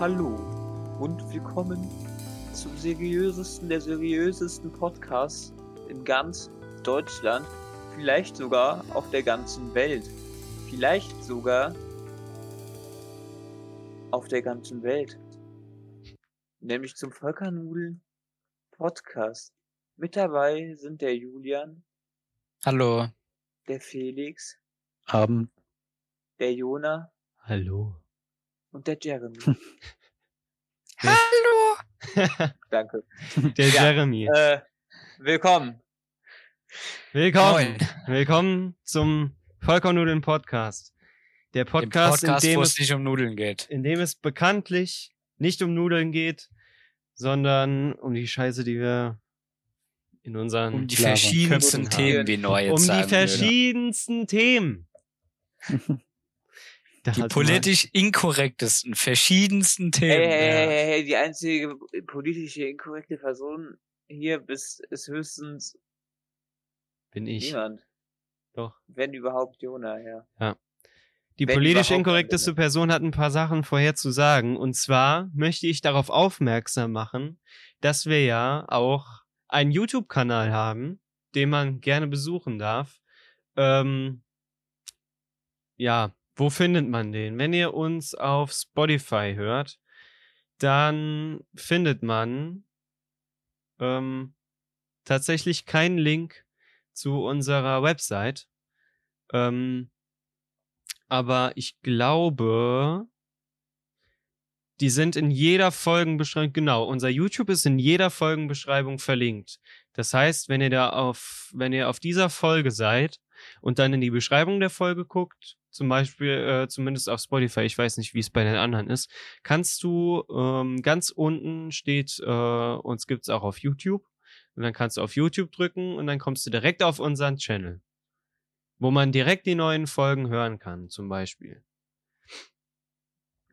Hallo und willkommen zum seriösesten der seriösesten Podcasts in ganz Deutschland, vielleicht sogar auf der ganzen Welt, vielleicht sogar auf der ganzen Welt, nämlich zum Völkernudeln Podcast. Mit dabei sind der Julian, Hallo. der Felix, Abend. der Jona Hallo. Und der Jeremy. Hallo. Danke. Der Ja, Jeremy. Äh, willkommen. Willkommen. Moin. Willkommen zum Vollkornnudeln Podcast. Der Dem Podcast, Podcast, in, dem es, nicht um Nudeln geht. in dem es bekanntlich nicht um Nudeln geht, sondern um die Scheiße, die wir in unseren Um die verschiedensten Themen, wie Neu jetzt Um die verschiedensten Themen. Da Die politisch inkorrektesten, verschiedensten Themen. hey, ja. hey, hey, hey, die einzige politische inkorrekte Person hier bist, ist höchstens bin ich. niemand. Doch. Wenn überhaupt Jona, ja. Die Wenn politisch inkorrekteste Person hat ein paar Sachen vorher zu sagen. Und zwar möchte ich darauf aufmerksam machen, dass wir ja auch einen YouTube-Kanal haben, den man gerne besuchen darf. Ähm, ja, wo findet man den? Wenn ihr uns auf Spotify hört, dann findet man ähm, tatsächlich keinen Link zu unserer Website. Ähm, aber ich glaube, die sind in jeder Folgenbeschreibung, genau, unser YouTube ist in jeder Folgenbeschreibung verlinkt. Das heißt, wenn ihr da auf, wenn ihr auf dieser Folge seid und dann in die Beschreibung der Folge guckt, zum Beispiel, äh, zumindest auf Spotify, ich weiß nicht, wie es bei den anderen ist, kannst du ähm, ganz unten steht, äh, uns gibt's auch auf YouTube. Und dann kannst du auf YouTube drücken und dann kommst du direkt auf unseren Channel wo man direkt die neuen Folgen hören kann, zum Beispiel.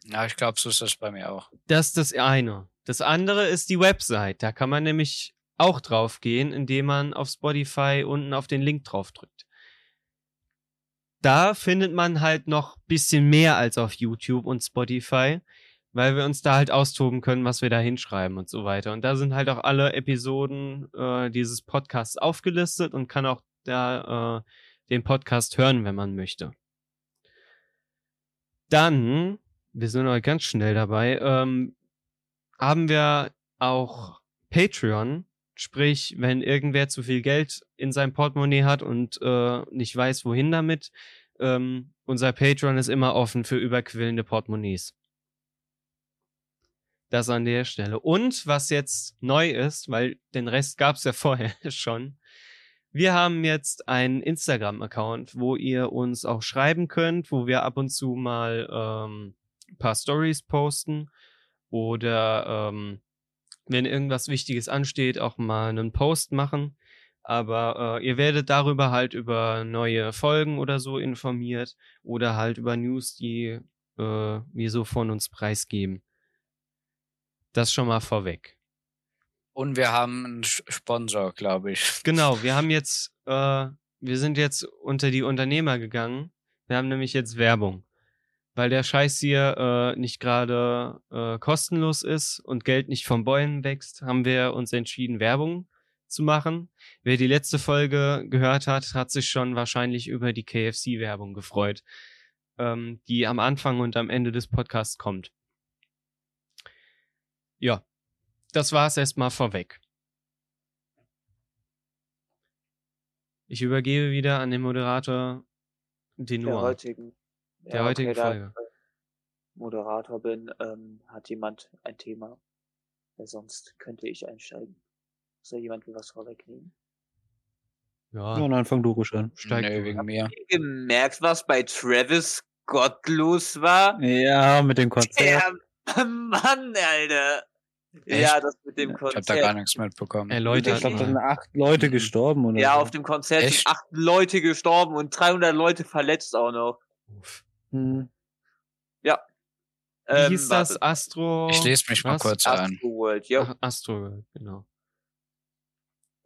ja, ich glaube, so ist das bei mir auch. Das ist das eine. Das andere ist die Website. Da kann man nämlich auch drauf gehen, indem man auf Spotify unten auf den Link drauf drückt. Da findet man halt noch bisschen mehr als auf YouTube und Spotify, weil wir uns da halt austoben können, was wir da hinschreiben und so weiter. Und da sind halt auch alle Episoden äh, dieses Podcasts aufgelistet und kann auch da äh, den Podcast hören, wenn man möchte. Dann, wir sind heute ganz schnell dabei, ähm, haben wir auch Patreon. Sprich, wenn irgendwer zu viel Geld in seinem Portemonnaie hat und äh, nicht weiß, wohin damit, ähm, unser Patreon ist immer offen für überquillende Portemonnaies. Das an der Stelle. Und was jetzt neu ist, weil den Rest gab's ja vorher schon, wir haben jetzt einen Instagram-Account, wo ihr uns auch schreiben könnt, wo wir ab und zu mal ähm, ein paar Stories posten oder ähm, wenn irgendwas Wichtiges ansteht, auch mal einen Post machen. Aber äh, ihr werdet darüber halt über neue Folgen oder so informiert oder halt über News, die äh, wir so von uns preisgeben. Das schon mal vorweg. Und wir haben einen Sponsor, glaube ich. Genau, wir haben jetzt, äh, wir sind jetzt unter die Unternehmer gegangen. Wir haben nämlich jetzt Werbung. Weil der Scheiß hier äh, nicht gerade äh, kostenlos ist und Geld nicht vom Bäumen wächst, haben wir uns entschieden, Werbung zu machen. Wer die letzte Folge gehört hat, hat sich schon wahrscheinlich über die KFC-Werbung gefreut, ähm, die am Anfang und am Ende des Podcasts kommt. Ja, das war's erstmal vorweg. Ich übergebe wieder an den Moderator Der Denor. heutigen, Der heutigen da Folge. Moderator bin, ähm, hat jemand ein Thema. Weil sonst könnte ich einsteigen. Soll jemand mir was vorwegnehmen? Ja, Ja, dann fang du ruhig an. steig du. wegen mir. Gemerkt, was bei Travis Scott los war? Ja, mit dem Konzert. Der Mann, Alter. Echt? Ja, das mit dem Ich habe da Konzert. gar nichts mitbekommen. Erläutert Ich glaube, da sind acht Leute gestorben oder Ja, so. auf dem Konzert Echt? sind acht Leute gestorben und 300 Leute verletzt auch noch. Uff. Hm. Wie Ähm, hieß das? warte. Astro. Ich lese mich mal was? kurz ein. Astro World, ja. Ach, Astro, genau.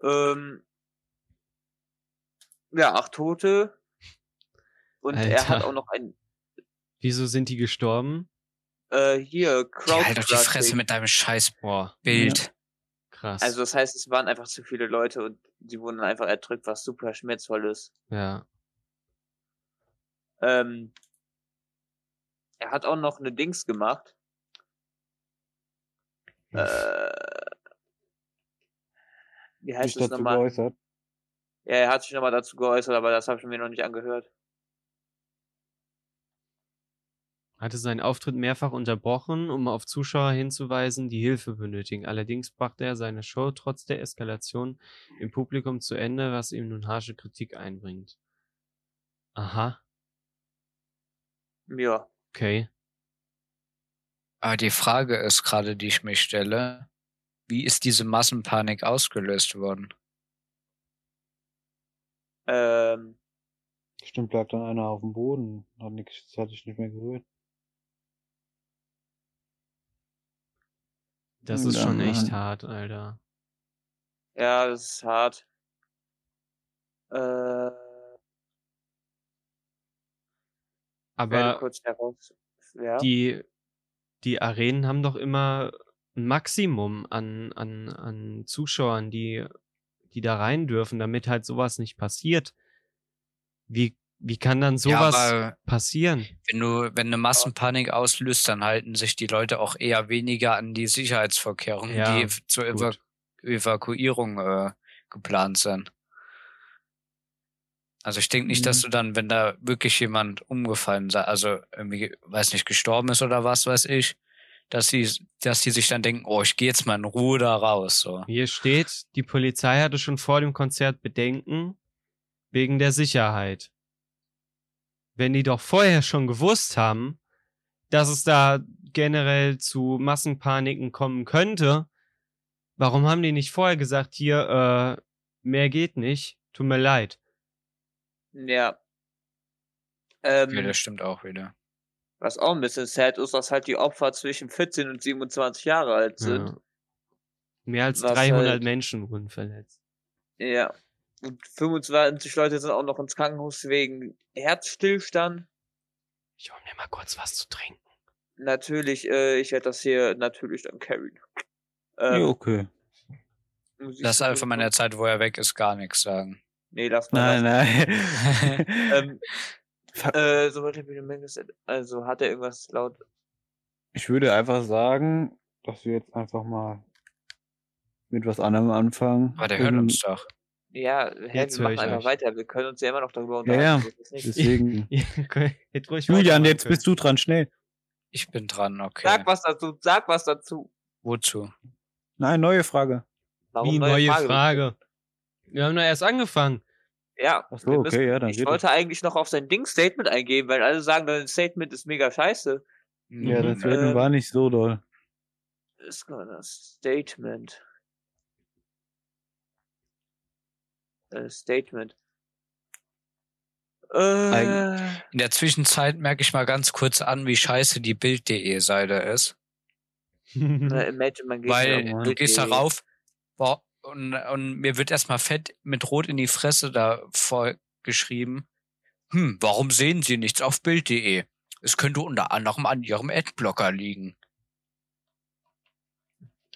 Ähm, ja, acht Tote. Und er hat Alter. auch noch ein, Wieso sind die gestorben? Äh, hier, Ja, halt doch die Fresse mit deinem scheiß Boah, Bild. krass. Also das heißt, es waren einfach zu viele Leute und sie wurden einfach erdrückt, was super schmerzvoll ist. ja. Ähm, er hat auch noch eine Dings gemacht. Äh, wie Sich heißt das dazu nochmal? geäußert. Ja, er hat sich nochmal dazu geäußert, aber das habe ich mir noch nicht angehört. hatte seinen Auftritt mehrfach unterbrochen, um auf Zuschauer hinzuweisen, die Hilfe benötigen. Allerdings brachte er seine Show trotz der Eskalation im Publikum zu Ende, was ihm nun harsche Kritik einbringt. Aha, Ja. Okay. Aber die Frage ist gerade, die ich mich stelle, wie ist diese Massenpanik ausgelöst worden? Ähm, Stimmt, lag dann einer auf dem Boden. Hat, nix, hat sich nicht mehr gerührt. Das Ja, ist schon echt Mann. hart, Alter. ja, das ist hart. Äh, werde Aber kurz heraus. Ja. die, die Arenen haben doch immer ein Maximum an, an, an Zuschauern, die, die da rein dürfen, damit halt sowas nicht passiert. Wie, wie kann dann sowas ja, passieren? wenn du, wenn eine Massenpanik auslöst, dann halten sich die Leute auch eher weniger an die Sicherheitsvorkehrungen, Ja, die zur Eva gut. Evakuierung äh, geplant sind. Also ich denke nicht, dass Mhm. du dann, wenn da wirklich jemand umgefallen sei, also irgendwie, weiß nicht, gestorben ist oder was weiß ich, dass sie, dass die sich dann denken, oh, ich gehe jetzt mal in Ruhe da raus. So. Hier steht, die Polizei hatte schon vor dem Konzert Bedenken wegen der Sicherheit. Wenn die doch vorher schon gewusst haben, dass es da generell zu Massenpaniken kommen könnte, warum haben die nicht vorher gesagt, hier, äh, mehr geht nicht, tut mir leid. Ja. Ähm, Ja, das stimmt auch wieder. was auch ein bisschen sad ist, dass halt die Opfer zwischen 14 und 27 Jahre alt sind. Ja. Mehr als Was 300 halt- Menschen wurden verletzt. Ja. Und 25 Leute sind auch noch ins Krankenhaus wegen Herzstillstand. Ich hol mir mal kurz was zu trinken. Natürlich, äh, ich werde das hier natürlich dann carryen. Ähm, Ja, okay. Lass einfach mal in der Zeit, wo er weg ist, gar nichts sagen. Nee, lass mal. Nein, lass. nein. Ähm, äh, sobald er wieder Mendes, also hat er irgendwas laut. Ich würde einfach sagen, dass wir jetzt einfach mal mit was anderem anfangen. Aber der hört uns doch. Ja, hä, Jetzt wir machen ich einfach euch. weiter. Wir können uns ja immer noch darüber Ja, ja. unterhalten. das Deswegen. Ja, okay. Hätte ruhig Julian, jetzt können. bist du dran, schnell. Ich bin dran, okay. Sag was dazu, sag was dazu. Wozu? Nein, neue Frage. Warum Wie neue Frage? Wir haben doch erst angefangen. Ja, Ach so, okay, ja, dann ich wollte eigentlich noch auf sein Ding-Statement eingehen, weil alle sagen, dein Statement ist mega scheiße. Ja, das Mhm. Statement Ähm, war nicht so doll. Ist gerade das Statement. Äh, Statement. Äh, In der Zwischenzeit merke ich mal ganz kurz an, wie scheiße die Bild.de Seite ist. na, imagine, man geht Weil du gehst darauf boah, und, und mir wird erstmal fett mit Rot in die Fresse da vorgeschrieben. Hm, warum sehen Sie nichts auf Bild.de? Es könnte unter anderem an Ihrem Adblocker liegen.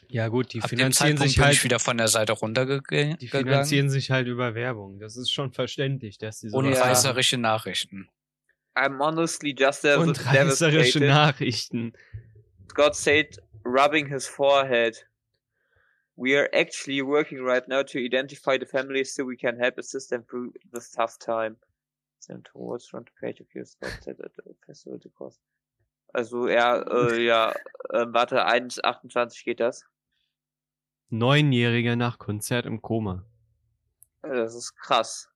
ja gut, die Ab finanzieren sich bin halt, ich wieder von der Seite runtergegangen. die finanzieren sich halt über Werbung. Das ist schon verständlich, dass die so Und reißerische Nachrichten. I'm honestly just dev und reißerische devastated. Nachrichten. Scott said, rubbing his forehead. We are actually working right now to identify the families so we can help assist them through this tough time. Send towards front page of your said at the cost. Also ja, äh, ja, äh, warte, 1,28 geht das. Neunjährige nach Konzert im Koma. Das ist krass.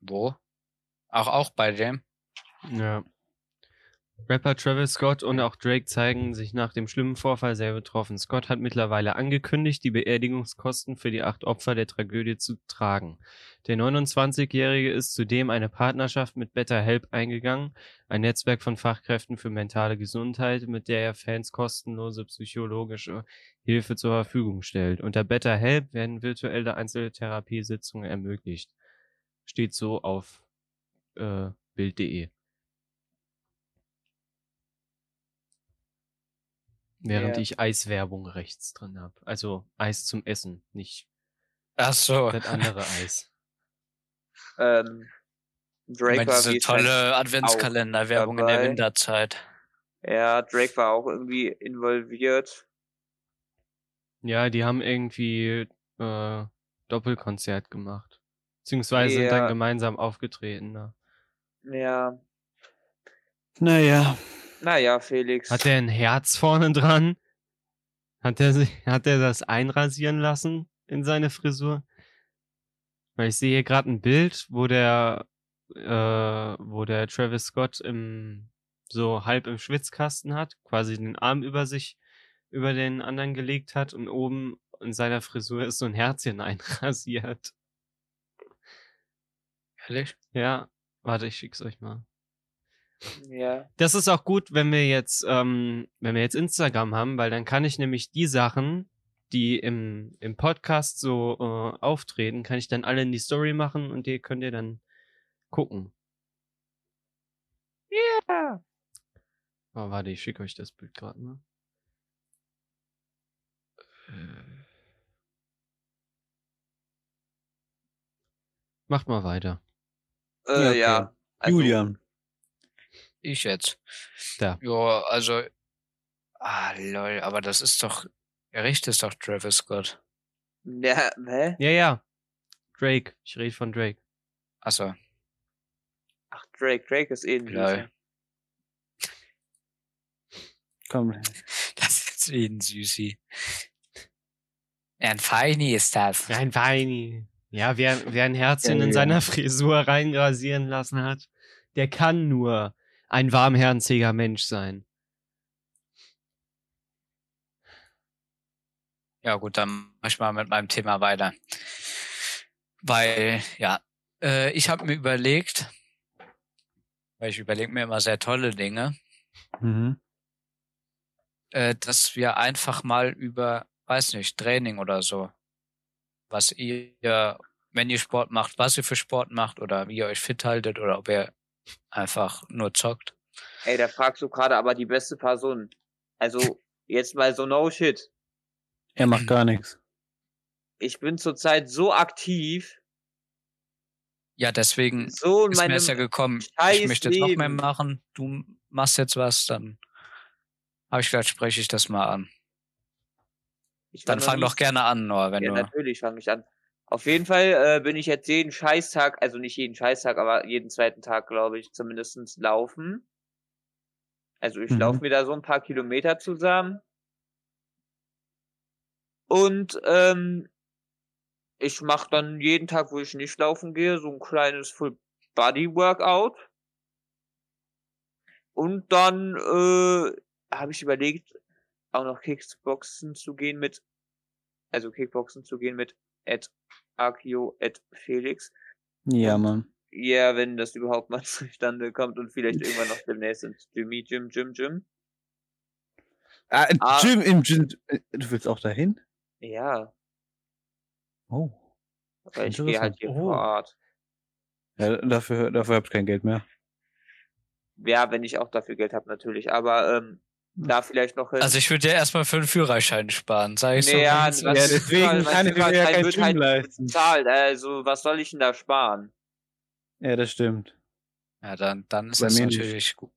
Wo? Auch, auch bei dem? Ja. Rapper Travis Scott und auch Drake zeigen sich nach dem schlimmen Vorfall sehr betroffen. Scott hat mittlerweile angekündigt, die Beerdigungskosten für die acht Opfer der Tragödie zu tragen. Der 29-Jährige ist zudem eine Partnerschaft mit Better Help eingegangen, ein Netzwerk von Fachkräften für mentale Gesundheit, mit der er Fans kostenlose psychologische Hilfe zur Verfügung stellt. Unter Better Help werden virtuelle Einzeltherapiesitzungen ermöglicht. Steht so auf äh, Bild.de. Während Ja. ich Eiswerbung rechts drin habe. Also Eis zum Essen, nicht Ach so. das andere Eis. Ähm, Drake meine, war diese tolle Adventskalenderwerbung in der. Winterzeit. Ja, Drake war auch irgendwie involviert. Ja, die haben irgendwie äh, Doppelkonzert gemacht. Beziehungsweise sind Ja. dann gemeinsam aufgetreten. Ne? Ja, Naja. Naja, Felix. Hat er ein Herz vorne dran? Hat er, hat er das einrasieren lassen in seine Frisur? Weil ich sehe hier gerade ein Bild, wo der, äh, wo der Travis Scott im, so halb im Schwitzkasten hat, quasi den Arm über sich, über den anderen gelegt hat und oben in seiner Frisur ist so ein Herzchen einrasiert. Ehrlich? Ja, warte, ich schick's euch mal. Ja, Das ist auch gut, wenn wir jetzt, ähm, wenn wir jetzt Instagram haben, weil dann kann ich nämlich die Sachen, die im, im Podcast so äh, auftreten, kann ich dann alle in die Story machen und die könnt ihr dann gucken. ja. Oh, warte, ich schicke euch das Bild gerade mal. Äh. Macht mal weiter. Äh, Ja, ja. okay. Also, Julian. Ich jetzt. Da. Ja, also. Ah, lol, aber das ist doch. Er riecht es doch Travis Scott. Ja, hä? Ja, ja. Drake. Ich rede von Drake. Achso, Ach, Drake, Drake ist eh ein Lol. Komm. das ist eh ein Süßi. Ja, ein Feini ist das. Ein Weini. Ja, wer, wer ein Herzchen Ja, in ja. seiner Frisur reinrasieren lassen hat, der kann nur ein warmherziger Mensch sein. Ja, gut, dann mach ich mal mit meinem Thema weiter. Weil, ja, äh, ich habe mir überlegt, weil ich überlege mir immer sehr tolle Dinge, Mhm. äh, dass wir einfach mal über, weiß nicht, Training oder so, was ihr, wenn ihr Sport macht, was ihr für Sport macht oder wie ihr euch fit haltet oder ob ihr einfach nur zockt. Ey, da fragst du gerade aber die beste Person. Also, jetzt mal so no shit. Er macht gar nichts. Ich bin zurzeit so aktiv, Ja, deswegen so ist mir das ja gekommen. scheiß Ich möchte jetzt noch mehr machen. Du machst jetzt was, dann habe ich gedacht, spreche ich das mal an. Dann fang doch gerne an, Noah, wenn Ja, du. natürlich fange ich an. Auf jeden Fall äh, bin ich jetzt jeden Scheißtag, also nicht jeden Scheißtag, aber jeden zweiten Tag, glaube ich, zumindestens laufen. Also ich Mhm. laufe mir da so ein paar Kilometer zusammen. Und ähm, ich mache dann jeden Tag, wo ich nicht laufen gehe, so ein kleines Full-Body-Workout. Und dann äh, habe ich überlegt, auch noch Kickboxen zu gehen mit, also Kickboxen zu gehen mit at Akio at Felix. Ja, Und- Mann. Ja, wenn das überhaupt mal zustande kommt und vielleicht irgendwann noch demnächst ins Jimmy Jim Jim Jim. Ah, Ah. Gym im Gym. äh, Du willst auch dahin? Ja, Oh. weil ich gehe halt hier Oh. vor Ort. Ja, dafür, dafür habt ihr kein Geld mehr. Ja, wenn ich auch dafür Geld habe natürlich, aber ähm, da vielleicht noch hin. Also ich würde ja erstmal für einen Führerschein sparen, sag ich so. Nee, ja, wenn's- was- Ja, deswegen kann ich mir ja kein wird halt leisten. bezahlt, also was soll ich denn da sparen? Ja, das stimmt. ja dann, dann ist Bei das mir nicht. natürlich gut.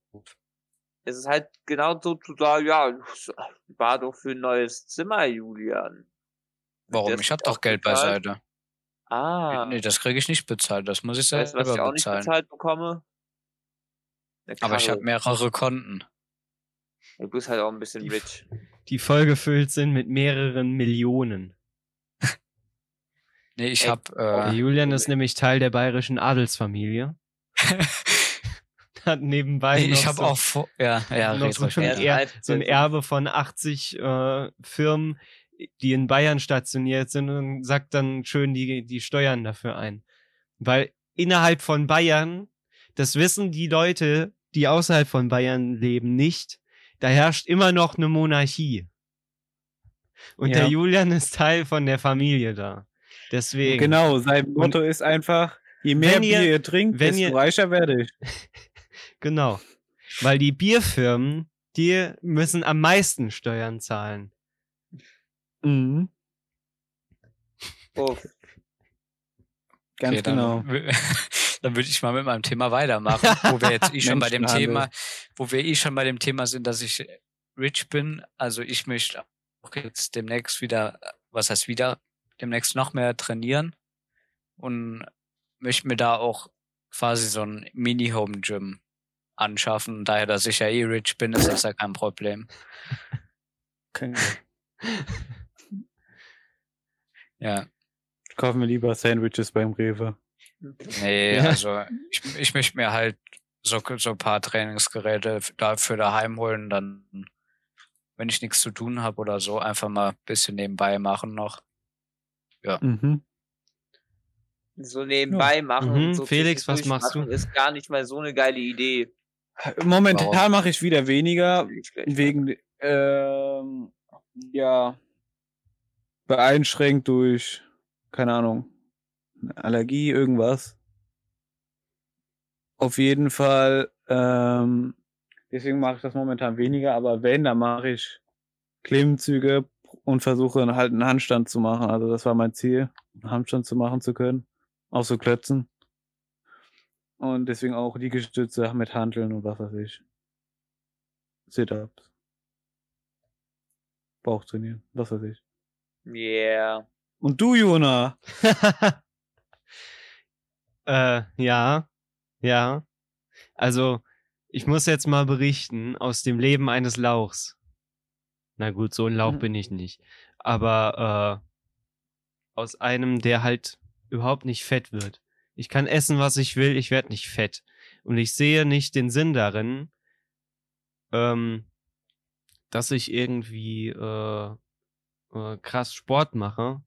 Es ist halt genau so zu sagen, ja, war doch für ein neues Zimmer, Julian. Warum? Das Ich hab doch Geld bezahlt. beiseite. Ah, Nee, das kriege ich nicht bezahlt. Das muss ich weißt du, was ich selber auch nicht bezahlen. bezahlt bekomme? Aber ich habe mehrere Konten. Du bist halt auch ein bisschen Die- rich. Die voll gefüllt sind mit mehreren Millionen. Nee, ich Ey, Der äh, Julian ist nämlich Teil der bayerischen Adelsfamilie. Hat nebenbei nee, noch ich habe so, auch vor, ja, ja, noch so, ein er, so ein Erbe von 80 äh, Firmen, die in Bayern stationiert sind und sagt dann schön die, die Steuern dafür ein. Weil innerhalb von Bayern, das wissen die Leute, die außerhalb von Bayern leben, nicht, da herrscht immer noch eine Monarchie. Und Ja. der Julian ist Teil von der Familie da. Deswegen. Genau, sein Motto ist einfach, je mehr Wenn ihr- Bier ihr trinkt, wenn desto ihr- reicher werde ich. Genau. Weil die Bierfirmen die müssen am meisten Steuern zahlen. Mhm. Uff. Ganz Okay, genau. Dann, wü- dann würde ich mal mit meinem Thema weitermachen, wo wir jetzt eh schon bei dem. Thema, wo wir eh schon bei dem Thema sind, dass ich rich bin. Also ich möchte auch jetzt demnächst wieder, was heißt wieder, demnächst noch mehr trainieren und möchte mir da auch quasi so ein Mini-Home-Gym anschaffen. Daher, dass ich ja eh rich bin, ist das ja kein Problem. Okay. Ja. Kaufen wir lieber Sandwiches beim Rewe. Nee, Ja. also ich, ich möchte mir halt so, so ein paar Trainingsgeräte dafür daheim holen, dann, wenn ich nichts zu tun habe oder so, einfach mal ein bisschen nebenbei machen noch. Mhm. So nebenbei machen. Mhm, so Felix, was machst du? Ist gar nicht mal so eine geile Idee. Momentan mache ich wieder weniger, wegen, ähm, ja, beeinschränkt durch, keine Ahnung, Allergie, irgendwas. Auf jeden Fall, ähm, deswegen mache ich das momentan weniger, aber wenn, dann mache ich Klimmzüge und versuche halt einen Handstand zu machen. Also das war mein Ziel, einen Handstand zu machen zu können. Auch so Klötzen. Und deswegen auch Liegestütze mit Hanteln und was weiß ich. Sit-ups. Bauch trainieren, was weiß ich. Yeah. Und du, Jona? äh, ja, ja. Also, ich muss jetzt mal berichten aus dem Leben eines Lauchs. Na gut, so ein Lauch Mhm. bin ich nicht. Aber äh, aus einem, der halt überhaupt nicht fett wird. Ich kann essen, was ich will, ich werde nicht fett. Und ich sehe nicht den Sinn darin, ähm, dass ich irgendwie äh, äh, krass Sport mache,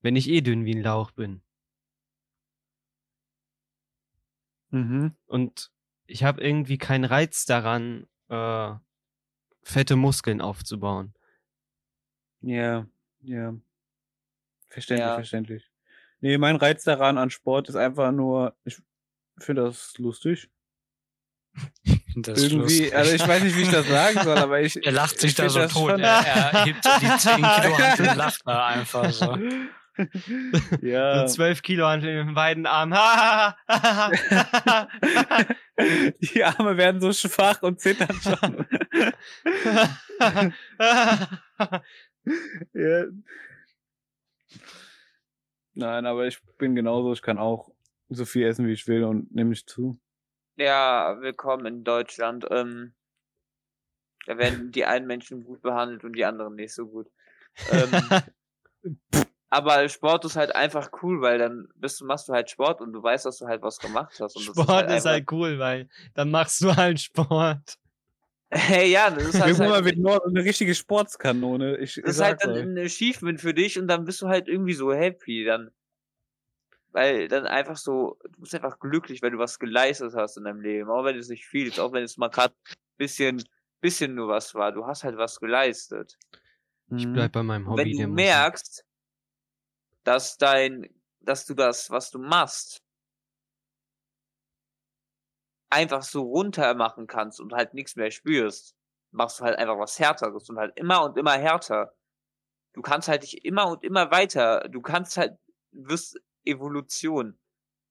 wenn ich eh dünn wie ein Lauch bin. Mhm. Und ich habe irgendwie keinen Reiz daran, äh, fette Muskeln aufzubauen. Ja, ja. Verständlich, Ja. verständlich. Nee, mein Reiz daran an Sport ist einfach nur, ich finde das lustig. Das Irgendwie, lustig. also ich weiß nicht, wie ich das sagen soll, aber ich. er lacht sich ich da so tot. Er, er hebt die 10 Kilo Hantel und lacht da einfach so. ja. So 12 Kilo an den beiden Armen. Die Arme werden so schwach und zittern schon. ja. Nein, aber ich bin genauso, ich kann auch so viel essen, wie ich will und nehme nicht zu. Ja, willkommen in Deutschland. Ähm, da werden die einen Menschen gut behandelt und die anderen nicht so gut. Ähm, aber Sport ist halt einfach cool, weil dann bist du, machst du halt Sport und du weißt, dass du halt was gemacht hast. Und das Sport ist einfach- halt cool, weil dann machst du halt Sport. Hey, ja, das ist halt, mal halt, wird Nord eine richtige Sportskanone. Ich, das ist halt dann euch. ein Achievement für dich und dann bist du halt irgendwie so happy. Dann, weil dann einfach so, du bist einfach glücklich, weil du was geleistet hast in deinem Leben. Auch wenn es nicht viel ist, auch wenn es mal gerade bisschen, bisschen nur was war. Du hast halt was geleistet. Ich bleib bei meinem Und Hobby. wenn du merkst, dass dein, dass du das, was du machst, einfach so runter machen kannst und halt nichts mehr spürst, machst du halt einfach was Härteres und halt immer und immer härter. Du kannst halt dich immer und immer weiter, du kannst halt, wirst Evolution.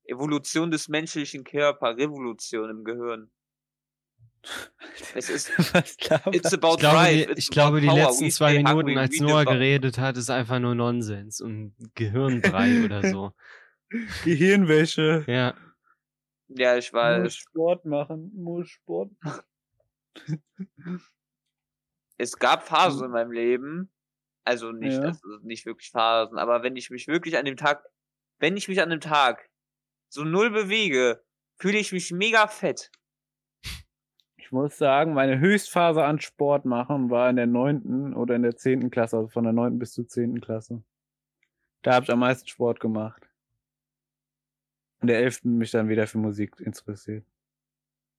Evolution des menschlichen Körpers, Revolution im Gehirn. Es ist, Was glaubst it's about Ich glaube, drive, die, ich glaube, die power. letzten We zwei Minuten, als Noah geredet hat, ist einfach nur Nonsens und Gehirnbrei oder so. Gehirnwäsche. Ja, Ja. ich Muss weiß. Sport machen, muss Sport machen. es gab Phasen in meinem Leben, also nicht, Ja. also nicht wirklich Phasen, aber wenn ich mich wirklich an dem Tag, wenn ich mich an dem Tag so null bewege, fühle ich mich mega fett. Ich muss sagen, meine Höchstphase an Sport machen war in der neunten oder in der zehnten Klasse, also von der neunten bis zur zehnten Klasse. Da habe ich am meisten Sport gemacht. In der elften mich dann wieder für Musik interessiert.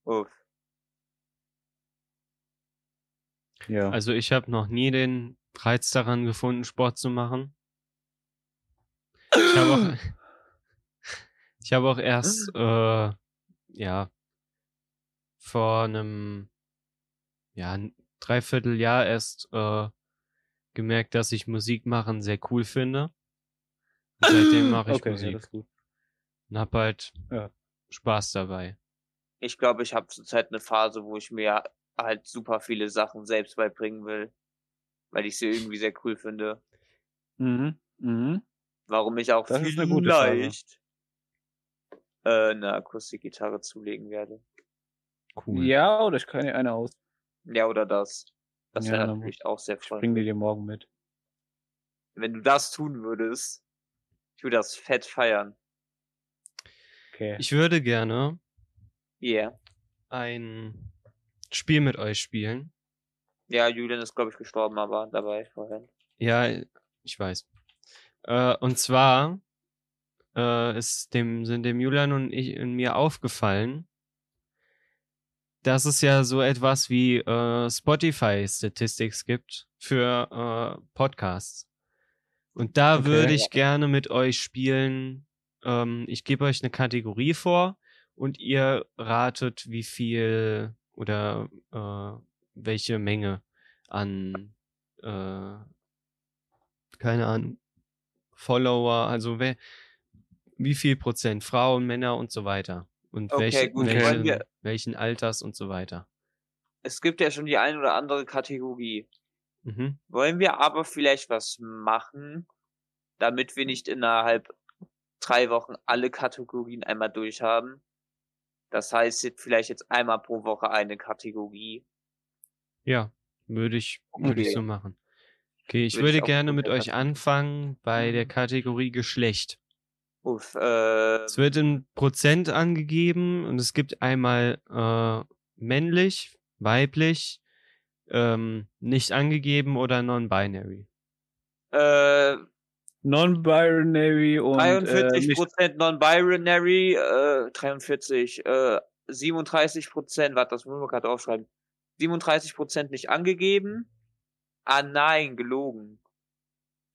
Uff. Ja. Also ich habe noch nie den Reiz daran gefunden, Sport zu machen. Ich habe auch, ich habe auch erst, äh, ja, vor einem ja, ein Dreivierteljahr erst äh, gemerkt, dass ich Musik machen sehr cool finde. Und seitdem mache ich okay, ja, Musik das ist gut. und hab halt Ja. Spaß dabei. Ich glaube, ich habe zurzeit eine Phase, wo ich mir halt super viele Sachen selbst beibringen will, weil ich sie irgendwie sehr cool finde. Mhm. Mhm. Warum ich auch Das ist eine vielleicht äh, eine Akustikgitarre zulegen werde. Cool. Ja, oder ich kann dir eine aus. Ja, oder das. Das Ja, wäre natürlich auch sehr voll. Bring die dir morgen mit. Wenn du das tun würdest, ich würde das fett feiern. Okay. Ich würde gerne Yeah. ein Spiel mit euch spielen. Ja, Julian ist, glaube ich, gestorben, aber dabei vorhin. Ja, ich weiß. Äh, und zwar äh, ist dem, sind dem Julian und ich und mir aufgefallen, dass es ja so etwas wie äh, Spotify Statistics gibt für äh, Podcasts. Und da Okay. würde ich gerne mit euch spielen. Ähm, ich gebe euch eine Kategorie vor und ihr ratet, wie viel oder äh, welche Menge an äh, keine Ahnung, Follower, also wer, wie viel Prozent Frauen, Männer und so weiter. Und Okay, welche, gut, welchen, wir- welchen Alters und so weiter. Es gibt ja schon die ein oder andere Kategorie. Mhm. Wollen wir aber vielleicht was machen, damit wir nicht innerhalb drei Wochen alle Kategorien einmal durchhaben? Das heißt, vielleicht jetzt einmal pro Woche eine Kategorie. Ja, würde ich, würde ich Okay. so machen. Okay, ich Würde ich würde auch gerne mit euch anfangen bei der Mhm. Kategorie Geschlecht. Uff, äh, Es wird in Prozent angegeben und es gibt einmal äh, männlich, weiblich, ähm, nicht angegeben oder non-binary. äh, Non-binary und äh, 43 nicht, Prozent non-binary, äh, 43, äh, 37 Prozent, warte, das muss man gerade aufschreiben. 37 Prozent nicht angegeben. Ah nein, gelogen.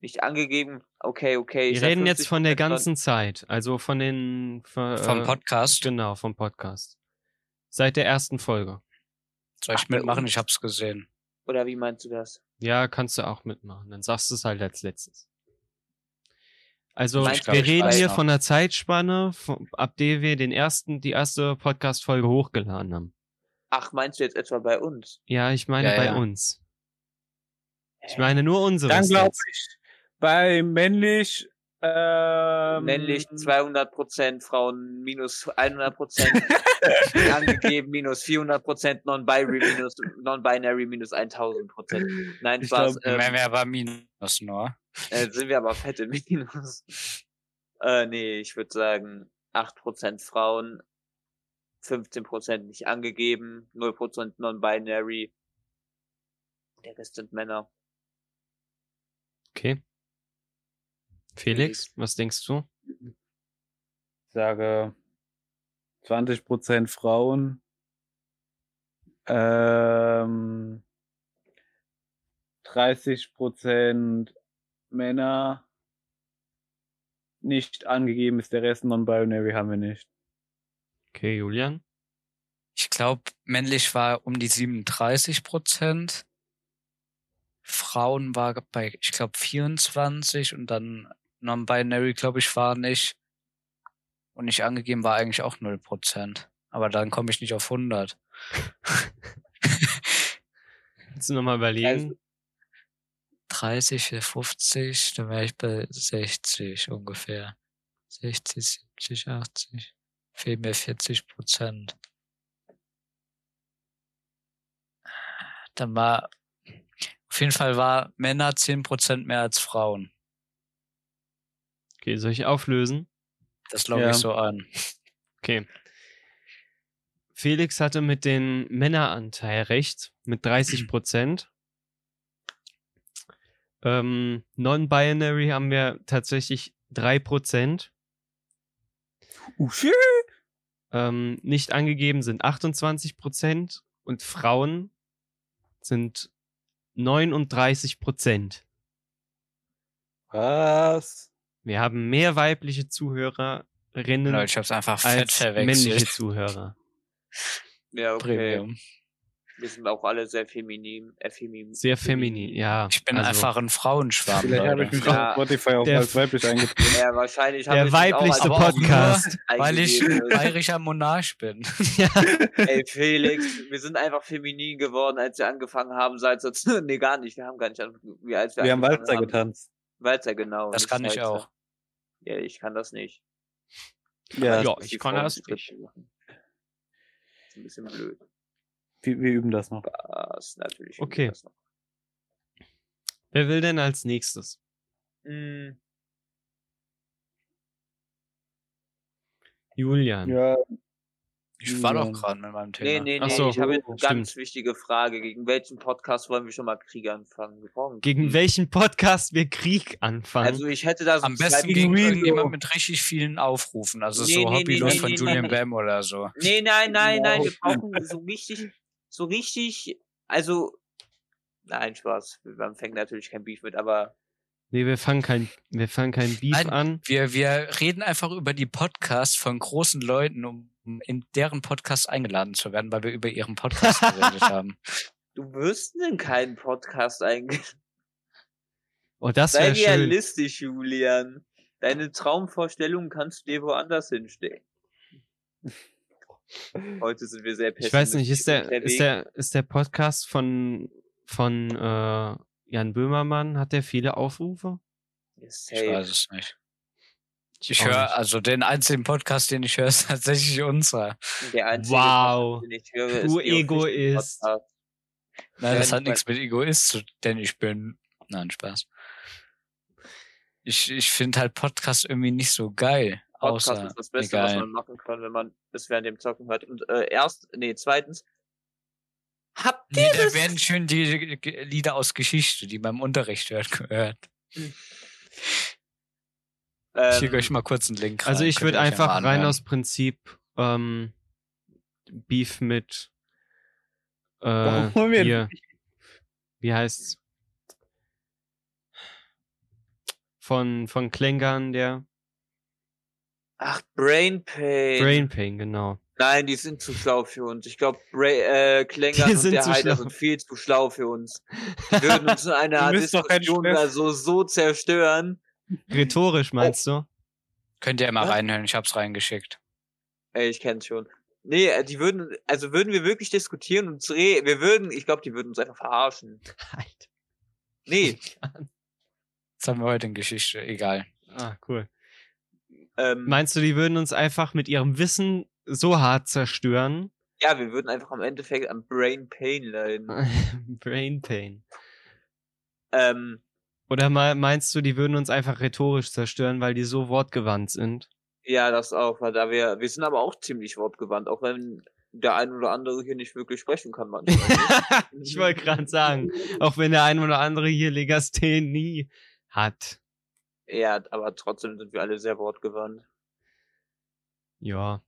Nicht angegeben. Okay, okay. ich Wir reden jetzt von der 50% non- ganzen Zeit, also von den von, Vom äh, Podcast. Genau, vom Podcast. Seit der ersten Folge. Soll ich Ach, mitmachen? Ich hab's gesehen. Oder wie meinst du das? Ja, kannst du auch mitmachen. Dann sagst du es halt als letztes. Also, Meinst wir reden hier noch. von einer Zeitspanne, von, ab der wir den ersten, die erste Podcast-Folge hochgeladen haben. Ach, meinst du jetzt etwa bei uns? Ja, ich meine Ja, bei ja. uns. Ich meine nur unsere. dann glaube ich, bei männlich, ähm, Männlich 200 Prozent, Frauen minus 100 Prozent, angegeben minus 400 Prozent, non-binary minus, non-binary minus 1000 Prozent. Nein, Ich Spaß. glaub, ähm, Mehr wäre aber Minus nur. Äh, sind wir aber fett im Minus. äh, nee, ich würde sagen 8% Frauen, 15% nicht angegeben, 0% non-binary. Der Rest sind Männer. Okay. Felix, was denkst du? ich sage 20% Frauen, ähm, 30% Männer, nicht angegeben ist der Rest non-binary haben wir nicht. Okay, Julian. Ich glaube, männlich war um die 37 Prozent. Frauen war bei, ich glaube, 24 und dann non-binary, glaube ich, war nicht. Und nicht angegeben war eigentlich auch 0 Prozent. Aber dann komme ich nicht auf 100. Willst du nochmal überlegen? 30, 50, dann wäre ich bei 60 ungefähr. 60, 70, 80. Fehlen mir 40 Prozent. Dann war, auf jeden Fall war Männer 10 Prozent mehr als Frauen. Okay, soll ich auflösen? Das logge Ja. ich so an. Okay. Felix hatte mit den Männeranteil recht, mit 30 Prozent. Ähm, Non-binary haben wir tatsächlich 3 Prozent. Ähm, nicht angegeben sind 28 Prozent und Frauen sind 39 Prozent. Was? Wir haben mehr weibliche Zuhörerinnen Leute, ich hab's einfach als männliche. Zuhörer. Ja, okay. Premium. Wir sind auch alle sehr feminin. Äh, feminin Sehr feminin, ja. Ich bin also, einfach ein Frauenschwarm. Vielleicht habe ich mich Ja. auf Spotify auch Der- als weiblich eingetragen. Ja, wahrscheinlich. Der ich mich auch weiblichste als Aber auch Podcast. Weil ich bayerischer Monarch bin. ja. Ey, Felix, wir sind einfach feminin geworden, als wir angefangen haben, seit so, nee, gar nicht, wir haben gar nicht angefangen, wie als wir Wir haben Walzer getanzt. Walzer, genau. Das kann ich auch. Ja, ich kann das nicht. Ja, Ja, ich kann das nicht. machen. Ist ein bisschen blöd. wir, wir üben das noch. Das natürlich. Okay. Das noch. Wer will denn als nächstes? Mm, Julian. Ja, Ich war doch gerade mit meinem Thema. nee, nee, nee, so, ich habe jetzt eine stimmt. ganz wichtige Frage. Gegen welchen Podcast wollen wir schon mal Krieg anfangen? Wir brauchen Gegen Krieg. welchen Podcast wir Krieg anfangen? Also ich hätte da so Am besten gegen irgendjemand mit richtig vielen Aufrufen. Also Nee, so nee, Hobbylos nee, von nee, Julian nee. Bam oder so. Nee, nein, nein, nein, wir brauchen so richtig, so richtig, also, nein, Spaß. Man fängt natürlich kein Beef mit, aber nee, wir fangen kein, wir fangen kein Beef Nein. an. Wir, wir reden einfach über die Podcasts von großen Leuten, um in deren Podcast eingeladen zu werden, weil wir über ihren Podcast geredet haben. du wirst in keinen Podcast eingeladen. Oh, das Sei wäre schön. realistisch, Julian. Deine Traumvorstellung kannst du dir woanders hinstellen. Heute sind wir sehr Ich weiß nicht, ist der, ist der, ist der Podcast von, von äh, Jan Böhmermann, hat der viele Aufrufe? Ich Safe. weiß es nicht. Ich auch höre, also den einzigen Podcast, den ich höre, ist tatsächlich unser. Der einzige Wow. Podcast, den ich höre, Du ist Official Egoist. Nein, das hat ich nichts mit Egoist zu denn ich bin. Nein, Spaß. Ich, ich finde halt Podcast irgendwie nicht so geil. Podcast Außer ist das Beste, was egal. man machen kann, wenn man es während dem Zocken hört. Und äh, erst, nee, zweitens, habt ihr Lieder das? werden schön die Lieder aus Geschichte, die man im Unterricht hört, gehört. Ich schicke Ähm, euch mal kurz einen Link rein. Also ich würde einfach rein anhören. aus Prinzip ähm, Beef mit äh, Warum hier, wie heißt's? Von, von Klängern, der ach, Brain Pain. Brain Pain, genau. Nein, die sind zu schlau für uns. Ich glaube, äh, Klänger Die und sind der Heider schlau. sind viel zu schlau für uns. Die würden uns in einer Diskussion da so, so zerstören. Rhetorisch meinst du? Könnt ihr mal Was? reinhören, ich hab's reingeschickt. Ey, ich kenn's schon. Nee, äh, die würden, also würden wir wirklich diskutieren und re wir würden, ich glaube, die würden uns einfach verarschen. Halt. Nee, Das haben wir heute in Geschichte, egal. Ah, cool. ähm, Meinst du, die würden uns einfach mit ihrem Wissen so hart zerstören? ja, wir würden einfach am Endeffekt an Brain Pain leiden. Brain Pain. ähm, Oder mal meinst du, die würden uns einfach rhetorisch zerstören, weil die so wortgewandt sind? ja, das auch, weil da wir, wir sind aber auch ziemlich wortgewandt, auch wenn der ein oder andere hier nicht wirklich sprechen kann manchmal. ich wollte gerade sagen, auch wenn der ein oder andere hier Legasthenie hat. ja, aber trotzdem sind wir alle sehr wortgewandt. Ja.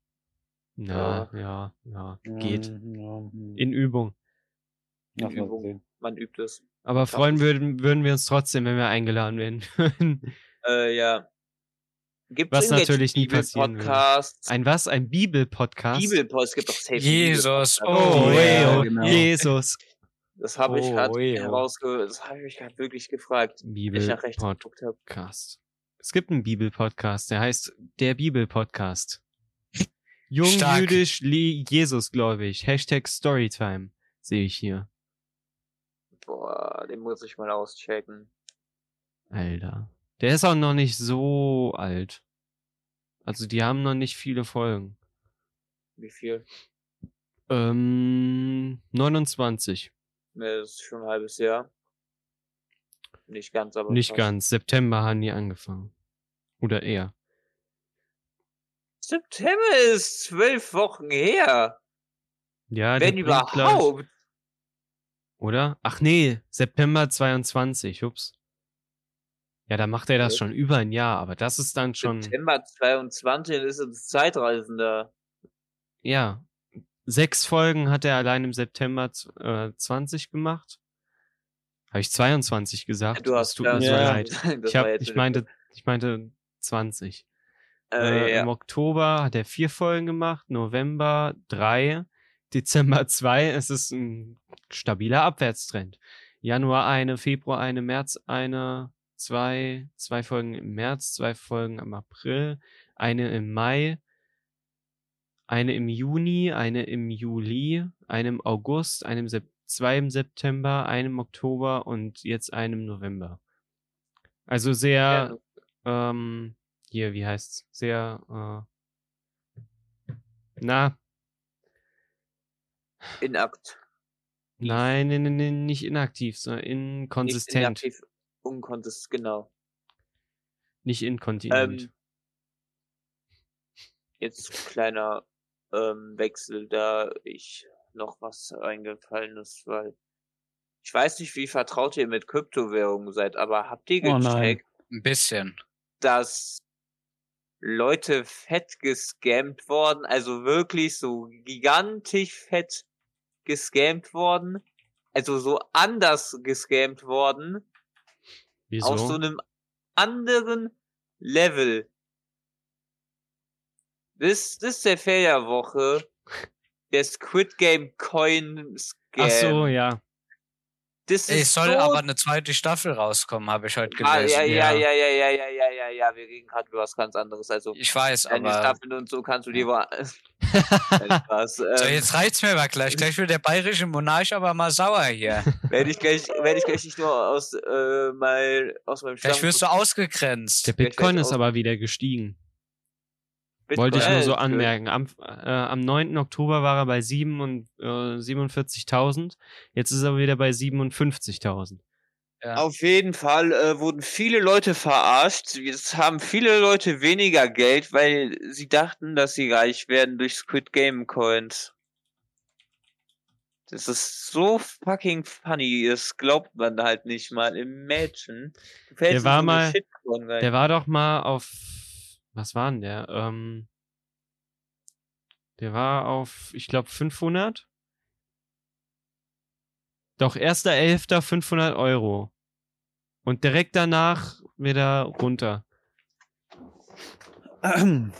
Na, ja, ja, geht. Ja, In Übung. Mal Übung. sehen. Man übt es. Aber freuen würden, würden wir uns trotzdem, wenn wir eingeladen werden. Äh, ja. Gibt Was natürlich nie passieren. Podcasts? Ein was? Ein Bibel-Podcast? Bibelpost, es gibt doch safe Jesus, Bibelpodcasts. Oh, Oh, ey, ja, oh, genau. Jesus. Das habe ich Oh, gerade ey, oh. herausgehört. Das habe ich gerade wirklich gefragt. Ich nach rechts Bibel-Podcast. Es gibt einen Bibel-Podcast, der heißt Der Bibel-Podcast. Jung, Stark. jüdisch, li Jesus, glaube ich. Hashtag Storytime sehe ich hier. Boah, den muss ich mal auschecken. Alter. Der ist auch noch nicht so alt. Also die haben noch nicht viele Folgen. Wie viel? Ähm, 29. Ne, das ist schon ein halbes Jahr. Nicht ganz, aber. Nicht fast. ganz. September haben die angefangen. Oder eher. September ist zwölf Wochen her. Ja, Wenn überhaupt. Oder? Ach nee, September 22, ups. Ja, da macht er das schon über ein Jahr, aber das ist dann schon, September 22 ist ein Zeitreisender. ja. Sechs Folgen hat er allein im September äh, 20 gemacht. Habe ich 22 gesagt? Du Es hast tut mir so Ja. leid. Das Ich, hab, ich, meinte, ich meinte 20. Äh, Äh, ja. Im Oktober hat er vier Folgen gemacht, November drei, Dezember 2, es ist ein stabiler Abwärtstrend. Januar eine, Februar eine, März eine, zwei, zwei Folgen im März, zwei Folgen im April, eine im Mai, eine im Juni, eine im Juli, eine im August, eine im zwei im September, eine im Oktober und jetzt eine im November. Also sehr, ähm, hier, wie heißt's? Sehr, äh, na, Inakt. nein, nein, nein, nein, nicht inaktiv, sondern Nicht inkonsistent. inaktiv, unkonsistent, genau. Nicht inkontinent. Ähm, jetzt kleiner ähm, Wechsel, da ich noch was eingefallen ist, weil ich weiß nicht, wie vertraut ihr mit Kryptowährungen seid, aber habt ihr Oh nein. gecheckt, Ein bisschen. dass Leute fett gescammt worden, also wirklich so gigantisch fett gescammt worden, also so anders gescammt worden, Wieso? auf so einem anderen Level. Das, das ist der Ferienwoche. Der Squid Game Coin Scam. Ach so, ja. Das ist Es soll so aber eine zweite Staffel rauskommen, habe ich heute Ah, gelesen. ja, ja, ja. ja, ja, ja, ja, ja, ja, ja, wir reden gerade über was ganz anderes. Also, Ich weiß, deine aber. Staffeln und so kannst du. Nein, Spaß. So, Ähm, jetzt reicht's mir aber gleich. Gleich wird der bayerische Monarch aber mal sauer hier. werde ich gleich, werde ich gleich nicht nur aus, äh, mal, aus meinem Gleich Stamm. wirst du ausgegrenzt. Der Vielleicht Bitcoin ist aber wieder gestiegen. Bitcoin- Wollte ich nur so anmerken. Am, äh, am 9. Oktober war er bei 7 und, äh, 47.000. Jetzt ist er wieder bei 57.000. Ja. Auf jeden Fall äh, wurden viele Leute verarscht. Jetzt haben viele Leute weniger Geld, weil sie dachten, dass sie reich werden durch Squid Game Coins. Das ist so fucking funny. Das glaubt man halt nicht mal. Imagine. Der war mal-. Der war doch mal auf, was war denn der? Ähm, der war auf, ich glaube, 500. Doch, 1.11. 500 Euro. Und direkt danach wieder runter. okay.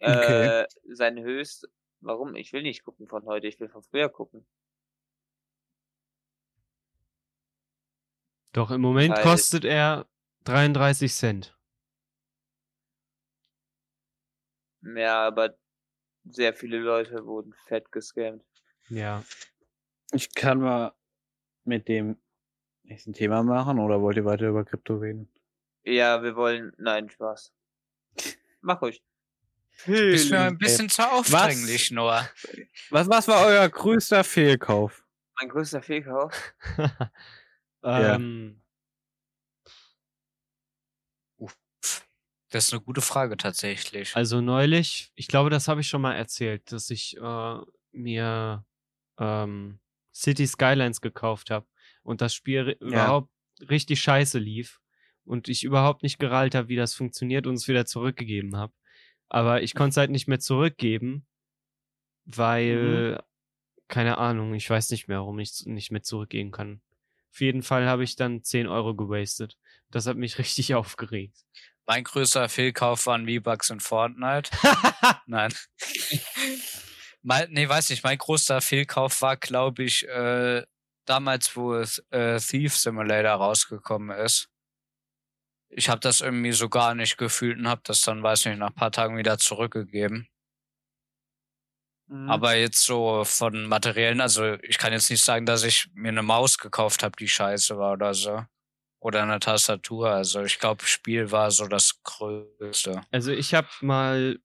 äh, sein höchst. Warum? Ich will nicht gucken von heute. Ich will von früher gucken. Doch im Moment Weil- kostet er 33 Cent. Ja, aber sehr viele Leute wurden fett gescammt. Ja. Ich kann mal mit dem nächsten Thema machen oder wollt ihr weiter über Krypto reden? Ja, wir wollen. Nein, Spaß. Mach ruhig. Bist mir ein bisschen zu aufdringlich, Noah. Was, was war euer größter Fehlkauf? Mein größter Fehlkauf. Ähm, Das ist eine gute Frage tatsächlich. Also neulich, ich glaube, das habe ich schon mal erzählt, dass ich äh, mir ähm, City Skylines gekauft habe und das Spiel ri- überhaupt richtig scheiße lief und ich überhaupt nicht gerallt habe, wie das funktioniert und es wieder zurückgegeben habe. Aber ich konnte es halt nicht mehr zurückgeben, weil, keine Ahnung, ich weiß nicht mehr, warum ich es nicht mehr zurückgeben kann. Auf jeden Fall habe ich dann 10 Euro gewastet. Das hat mich richtig aufgeregt. Mein größter Fehlkauf waren V-Bucks in Fortnite. Nein. mein, nee, weiß nicht. Mein größter Fehlkauf war, glaube ich, äh, damals, wo äh, Thief Simulator rausgekommen ist. Ich habe das irgendwie so gar nicht gefühlt und habe das dann, weiß nicht, nach ein paar Tagen wieder zurückgegeben. Mhm. Aber jetzt so von materiellen, also ich kann jetzt nicht sagen, dass ich mir eine Maus gekauft habe, die scheiße war oder so. Oder eine Tastatur. Also ich glaube, Spiel war so das Größte. Also ich habe mal,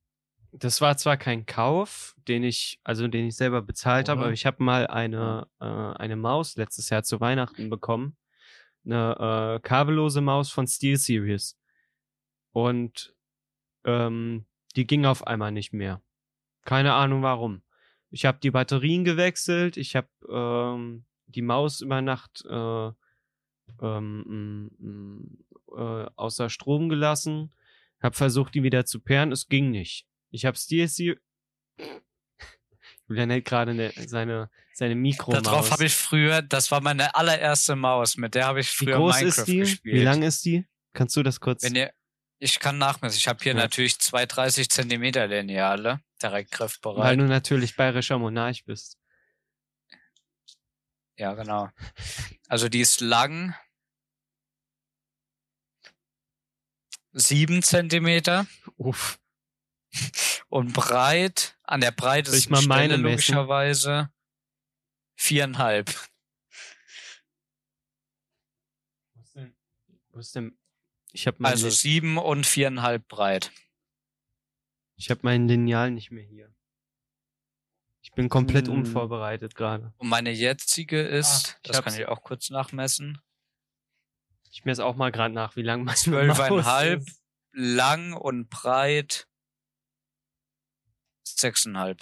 das war zwar kein Kauf, den ich, also den ich selber bezahlt habe, Oder? aber ich habe mal eine, äh, eine Maus letztes Jahr zu Weihnachten bekommen. Eine äh, kabellose Maus von SteelSeries. Und ähm, die ging auf einmal nicht mehr. Keine Ahnung warum. Ich habe die Batterien gewechselt, ich habe ähm, die Maus über Nacht äh, ähm, m- m- äh, außer Strom gelassen, hab versucht, die wieder zu pairen, es ging nicht. Ich hab's DSC. Julian hält gerade ne, seine, seine Mikromaus. Darauf habe ich früher, das war meine allererste Maus, mit der habe ich Wie früher groß Minecraft ist die? gespielt. Wie lang ist die? Kannst du das kurz? Wenn ihr, ich kann nachmessen. Ich habe hier Ja. natürlich zwei 30 Zentimeter Lineale, direkt weil griffbereit. du natürlich bayerischer Monarch bist. Ja, genau. Also die ist lang. Sieben Zentimeter Uff. und breit, an der ich breitesten mal Stelle meine messen? logischerweise viereinhalb. Wo ist denn? Wo ist denn? Ich habe mein, Also sieben und viereinhalb breit. ich hab mein Lineal nicht mehr hier. Ich bin komplett Hm. unvorbereitet gerade. Und meine jetzige ist, ich das kann ich auch kurz nachmessen, Ich messe auch mal gerade nach, wie lang meine Zwölfeinhalb. Maus ist. lang und breit sechseinhalb.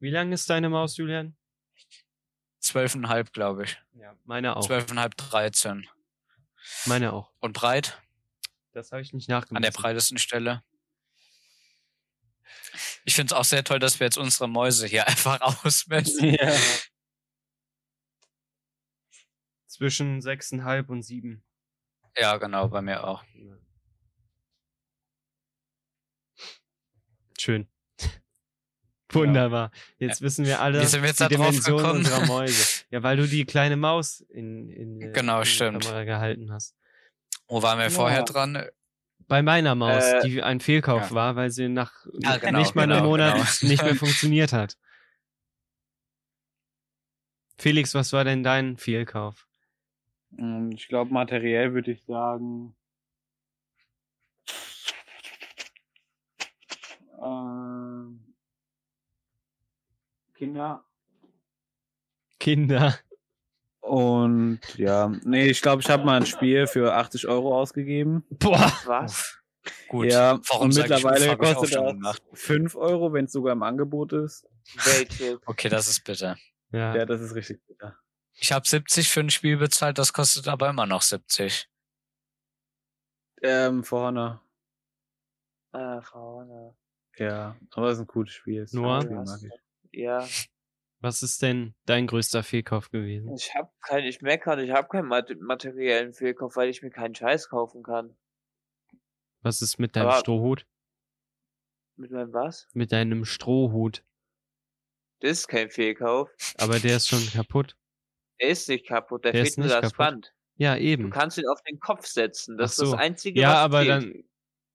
Wie lang ist deine Maus, Julian? Zwölfeinhalb, glaube ich. Ja, meine auch. Zwölfeinhalb, dreizehn. Meine auch. Und breit? Das habe ich nicht An nachgemessen. der breitesten Stelle. Ich finde es auch sehr toll, dass wir jetzt unsere Mäuse hier einfach ausmessen. Ja. Zwischen sechseinhalb und sieben. Ja, genau, bei mir auch. Schön. Wunderbar. Jetzt wissen wir alle Wie sind wir jetzt die da drauf Dimension gekommen? unserer Mäuse. Ja, weil du die kleine Maus in, in, äh, Genau, in die stimmt. Kamera gehalten hast. Wo waren wir Ja. vorher dran? Bei meiner Maus, Äh, die ein Fehlkauf ja. war, weil sie nach Ah, genau, nicht mal einem genau, Monat genau. nicht mehr funktioniert hat. Felix, was war denn dein Fehlkauf? Ähm, Ich glaube, materiell würde ich sagen. Ähm, Kinder. Kinder. Und ja, nee, ich glaube, ich habe mal ein Spiel für 80 Euro ausgegeben. Boah. Was? Gut. Ja, Warum und mittlerweile ich auch kostet schon das gemacht. 5 Euro, wenn es sogar im Angebot ist. Welche? Okay, das ist bitter. Ja. Ja, das ist richtig bitter. Ich habe 70 für ein Spiel bezahlt, das kostet aber immer noch 70. Ähm, For Honor. Ah, Frauen. Ja, aber es ist ein cooles Spiel. Noah? Spiel mag ich. Ja, Was ist denn dein größter Fehlkauf gewesen? ich hab kein, ich merke gerade, ich habe keinen mat materiellen Fehlkauf, weil ich mir keinen Scheiß kaufen kann. Was ist mit deinem Aber- Strohhut? Mit meinem was? Mit deinem Strohhut. Das ist kein Fehlkauf. Aber der ist schon kaputt. Der ist nicht kaputt, der, Der fehlt nur das kaputt. Band. Ja, Du eben. kannst ihn auf den Kopf setzen. Das so. ist das Einzige, Ja, was aber fehlt. dann.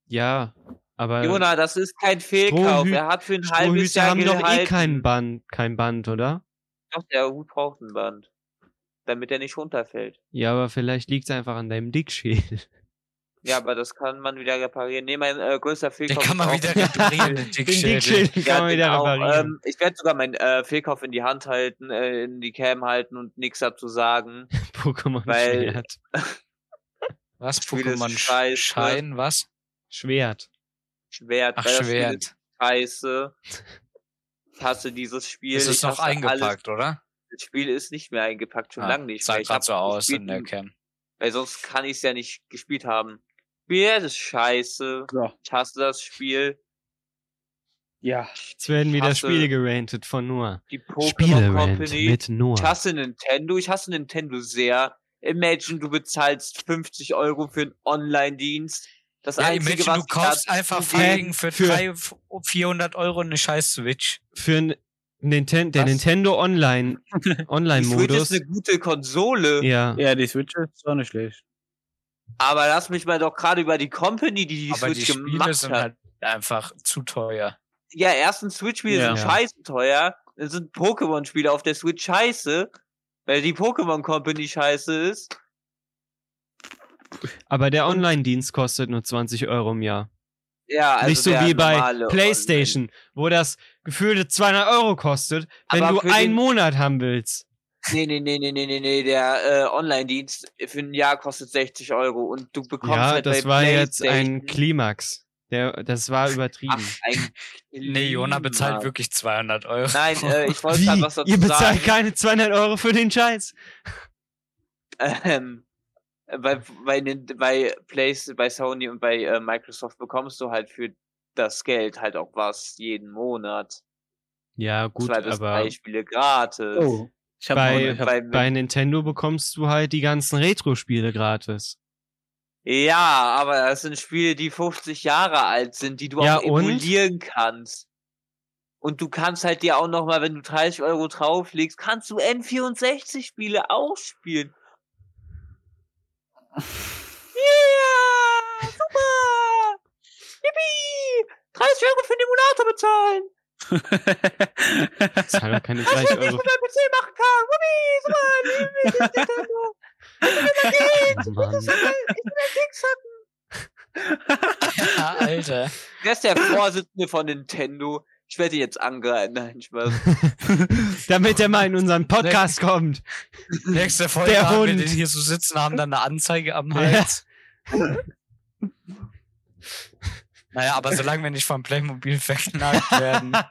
Ja, aber. Jona, das ist kein Fehlkauf. Strohhü- er hat für ein halbes Jahr haben doch gehalten. eh kein Band, kein Band, oder? Doch, der Hut braucht ein Band. Damit er nicht runterfällt. Ja, aber vielleicht liegt es einfach an deinem Dickschädel. Ja, aber das kann man wieder reparieren. Nee, mein äh, größter Den Fehlkauf kann man wieder reparieren, den Den Dickschädel. Dickschädel kann man den wieder auch. reparieren. Ähm, ich werde sogar meinen äh, Fehlkauf in die Hand halten, äh, in die Cam halten und nichts dazu sagen. Pokémon weil- Schwert. Was? Spiel ist Pokémon scheiße. Schein? Was? Schwert. Schwert, Ach, Spiel Schwert. ist scheiße. Ich hasse dieses Spiel. Ist es ich noch hasse alles. eingepackt, oder? Das Spiel ist nicht mehr eingepackt, schon Ah, lange nicht. Sah. Ich gerade so aus gespielt, in der Cam. Weil sonst kann ich es ja nicht gespielt haben. Schwert ist scheiße. So. Ich hasse das Spiel. Ja. Jetzt werden wieder Spiele gerantet von Noah. Die Pokémon Company. mit Ich Noah. hasse Nintendo. Ich hasse Nintendo sehr. Imagine, du bezahlst 50 Euro für einen Online-Dienst. Das Ja, Einzige, imagine, was du kaufst einfach fucking für, für- drei, 400 Euro eine scheiß Switch. Für Ninten der Was? Nintendo Online Die Switch ist eine gute Konsole. Ja. Ja, die Switch ist auch nicht schlecht. Aber lass mich mal doch gerade über die Company, die die Aber Switch die Spiele gemacht sind hat. halt einfach zu teuer. Ja, erstens Switch-Spiele Ja. sind scheiße teuer. Dann sind Pokémon-Spiele auf der Switch scheiße. Weil die Pokémon Company scheiße ist. Aber der Online-Dienst kostet nur 20 Euro im Jahr. Ja, also Nicht so der wie bei PlayStation, wo das gefühlte 200 Euro kostet, wenn Aber du einen Monat haben willst. Nee, nee, nee, nee, nee, nee, nee. Der äh, Online-Dienst für ein Jahr kostet 60 Euro und du bekommst Ja, halt das bei war jetzt ein Klimax. Der, das war übertrieben. Ach, ein Nee, Jona bezahlt Klimax. wirklich 200 Euro. Nein, äh, ich wollte gerade was dazu Ihr bezahlt sagen. keine 200 Euro für den Scheiß. Ähm, bei, bei, bei, Place, bei Sony und bei äh, Microsoft bekommst du halt für das Geld halt auch was jeden Monat. Ja, gut, Zwei bis aber drei Spiele gratis. Oh. Ich hab Bei- hab, bei, bei Nintendo bekommst du halt die ganzen Retro-Spiele gratis. Ja, aber das sind Spiele, die 50 Jahre alt sind, die du Ja, auch und? emulieren kannst. Und du kannst halt dir auch noch mal, wenn du 30 Euro drauflegst, kannst du N64-Spiele auch spielen. Yeah! Super! Yippie! 30 Euro für den Emulator bezahlen! Zahl doch keine Was 30 ich mit Euro. meinem PC machen kann! Wuppi! Super! Liebe Nintendo! Oh Mann. Ich Dings hatten! Ja, Alter. Wer ist der Vorsitzende von Nintendo? Ich werde ihn jetzt angreifen. Nein, Spaß. Damit er mal in unseren Podcast kommt. Nächste Folge Der haben wir Hund. den hier so sitzen, haben dann eine Anzeige am Hals. Naja, aber solange wir nicht vom Playmobil verknackt werden.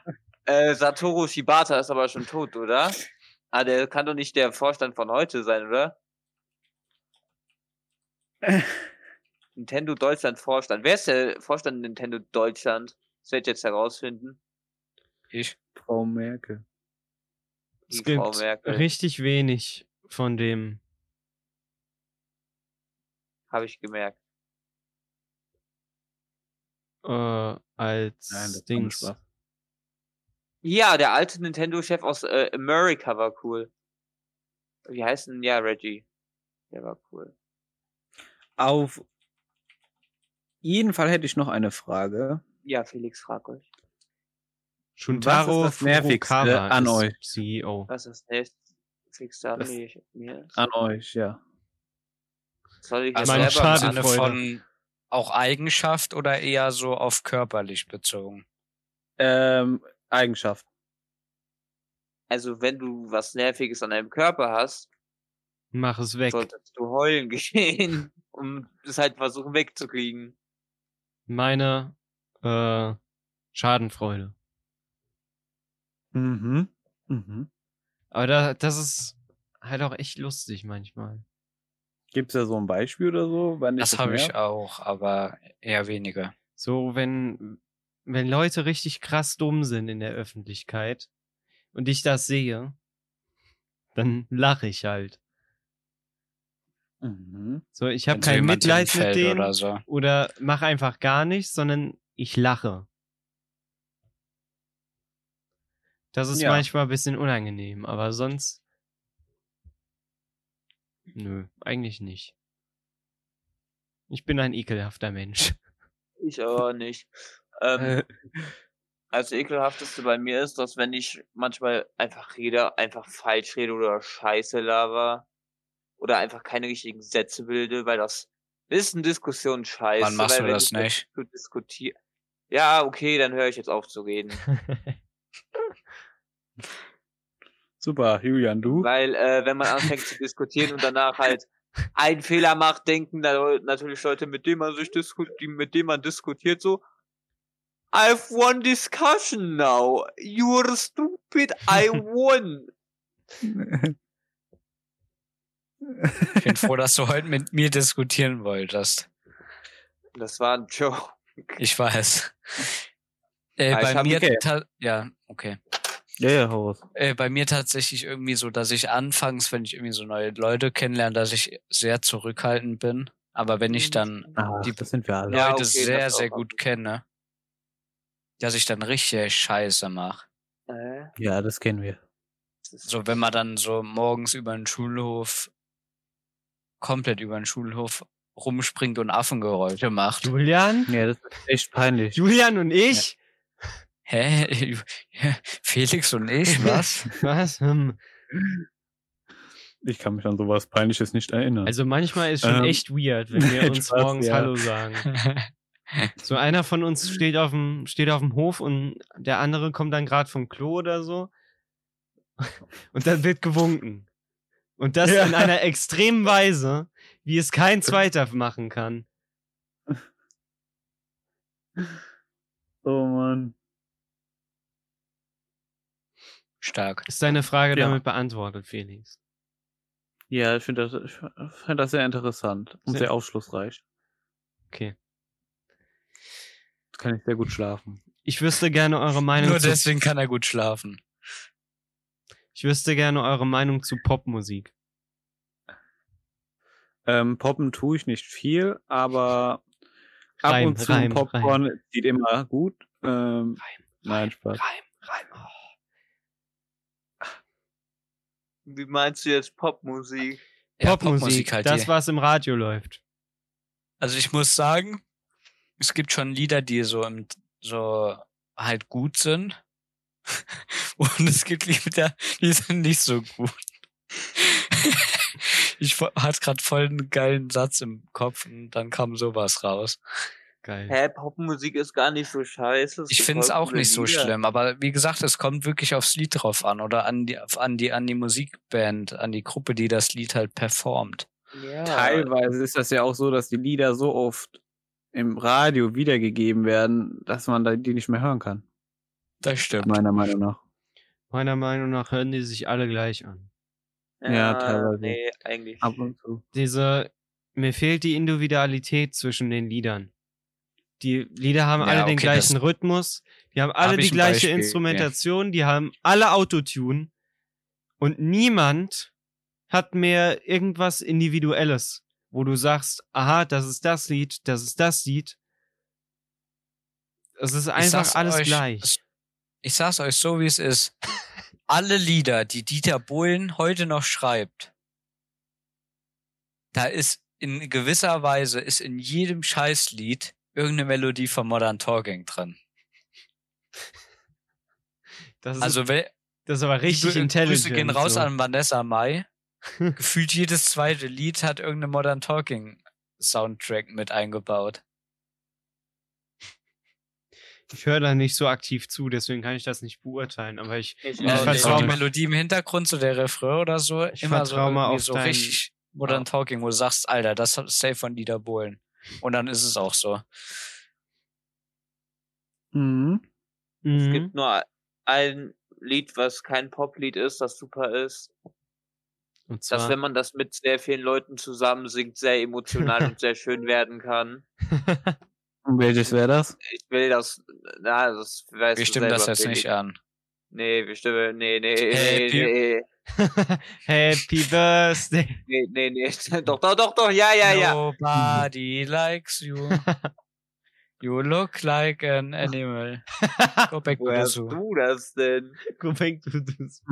Äh, Satoru Shibata ist aber schon tot, oder? Ah, der kann doch nicht der Vorstand von heute sein, oder? Nintendo Deutschland Vorstand. Wer ist der Vorstand Nintendo Deutschland? Das werde ich jetzt herausfinden. Ich. Frau Merkel. Die Es gibt richtig wenig von dem. Habe ich gemerkt. Äh, als Nein, das Dings. Ja, der alte Nintendo-Chef aus äh, America war cool. Wie heißt denn? Ja, Reggie. Der war cool. Auf jeden Fall hätte ich noch eine Frage. Ja, Felix, frag euch. Shuntaro Was ist das Nervigste an ist euch? CEO. Was ist das? Felix, da Das- mir, mir. An euch, ja. Soll ich Also jetzt Meine selber im Sinne Schadenfreude. von auch Eigenschaft oder eher so auf körperlich bezogen? Ähm, Eigenschaft. Also, wenn du was Nerviges an deinem Körper hast, Mach es weg. solltest du heulen gehen, um es halt versuchen wegzukriegen. Meine äh, Schadenfreude. Mhm. Mhm. Aber da, das ist halt auch echt lustig manchmal. Gibt es da so ein Beispiel oder so? Das dich habe ich auch, aber eher weniger. So, wenn, wenn Leute richtig krass dumm sind in der Öffentlichkeit und ich das sehe, dann lache ich halt. Mhm. So, ich habe kein Mitleid mit denen oder so. oder mach einfach gar nichts, sondern ich lache. Das ist Ja. manchmal ein bisschen unangenehm, aber sonst. Nö, eigentlich nicht. Ich bin ein ekelhafter Mensch. Ich aber nicht. Ähm, Äh, Also ekelhafteste bei mir ist, dass wenn ich manchmal einfach rede, einfach falsch rede oder Scheiße laber oder einfach keine richtigen Sätze bilde, weil das ist eine Diskussion scheiße. Wann machst weil du das nicht? Zu diskutieren. Ja, okay, dann höre ich jetzt auf zu reden. super, Julian, du? weil äh, wenn man anfängt zu diskutieren und danach halt einen Fehler macht, denken da natürlich Leute, mit denen man sich diskutiert, mit denen man diskutiert, so I've won discussion now. You're stupid. I won. Ich bin froh, dass du heute mit mir diskutieren wolltest. Das war ein Joke. Ich weiß. Äh, Ah, bei mir, okay. ja, okay. Ja, ja, Horus. Äh, bei mir tatsächlich irgendwie so, dass ich anfangs, wenn ich irgendwie so neue Leute kennenlerne, dass ich sehr zurückhaltend bin. Aber wenn ich dann Ah, die das sind wir alle. Ja, Leute okay, sehr, sehr gut kenne, dass ich dann richtig Scheiße mache. Äh, Ja, das kennen wir. So, wenn man dann so morgens über den Schulhof, komplett über den Schulhof rumspringt und Affengeräusche macht. Julian? Ja, das ist echt peinlich. Julian und ich? Hä? Felix und ich, was? Was? Hm. Ich kann mich an sowas Peinliches nicht erinnern. Also manchmal ist schon Ähm, echt weird, wenn wir uns Spaß, morgens ja. Hallo sagen. So einer von uns steht auf dem, steht auf dem Hof und der andere kommt dann gerade vom Klo oder so. Und dann wird gewunken. Und das Ja. in einer extremen Weise, wie es kein zweiter machen kann. oh Mann. Stark. Ist deine Frage Ja. damit beantwortet, Felix? Ja, ich finde das, ich finde das sehr interessant und Sehr- sehr aufschlussreich. Okay. Jetzt kann ich sehr gut schlafen. Ich wüsste gerne eure Meinung Nur zu, deswegen kann er gut schlafen. ich wüsste gerne eure Meinung zu Popmusik. Ähm, poppen tue ich nicht viel, aber ab Reim, und zu Reim, Popcorn sieht immer gut. Ähm, Reim, nein, Spaß. Reim, Reim. Oh. Wie meinst du jetzt Popmusik? Ja, Popmusik, halt das, was im Radio läuft. Also ich muss sagen, es gibt schon Lieder, die so im, so halt gut sind. Und es gibt Lieder, die sind nicht so gut. ich hatte gerade voll einen geilen Satz im Kopf und dann kam sowas raus. Geil. Hä, Popmusik ist gar nicht so scheiße. Ich finde es auch nicht so Lieder. schlimm, aber wie gesagt, es kommt wirklich aufs Lied drauf an oder an die, an die, an die Musikband, an die Gruppe, die das Lied halt performt. Ja. Teilweise ist das ja auch so, dass die Lieder so oft im Radio wiedergegeben werden, dass man da die nicht mehr hören kann. Das stimmt. Meiner Meinung nach. Meiner Meinung nach hören die sich alle gleich an. Ja, teilweise. Nee, eigentlich. Ab und zu. Diese, mir fehlt die Individualität zwischen den Liedern. Die Lieder haben Ja, alle den okay, gleichen das- Rhythmus, die haben alle Hab die gleiche Beispiel, ja. Instrumentation, die haben alle Autotune und niemand hat mehr irgendwas Individuelles, wo du sagst, aha, das ist das Lied, das ist das Lied. Es ist einfach alles euch, gleich. Ich sag's euch so, wie es ist. Alle Lieder, die Dieter Bohlen heute noch schreibt, da ist in gewisser Weise ist in jedem Scheißlied irgendeine Melodie von Modern Talking drin. Das ist, Also das ist aber richtig Liebe intelligent. Grüße gehen raus so. an Vanessa Mai. Gefühlt jedes zweite Lied hat irgendeine Modern Talking Soundtrack mit eingebaut. Ich höre da nicht so aktiv zu, deswegen kann ich das nicht beurteilen, aber ich, Ich Ich Ja, auch und vertrau ist nicht. auch die mal- Melodie im Hintergrund, so der Refrain oder so, Ich immer so, mal auf so dein- richtig Modern Ja. Talking, wo du sagst, Alter, das ist safe von Dieter Bohlen. Und dann ist es auch so. Mhm. Es Mhm. gibt nur ein Lied, was kein Poplied ist, das super ist. Und Dass, zwar, wenn man das mit sehr vielen Leuten zusammen singt, sehr emotional und sehr schön werden kann. Und welches wäre das? Ich will das, na, das weißt Wir du das jetzt nicht an. Nee, wir stimmen, nee, nee, nee, Happy- nee, Happy Birthday. nee, nee, nee, doch, doch, doch, doch, ja, ja, ja. Nobody likes you. You look like an animal. Go back to Woher the hast zoo. du das denn? Go back to this.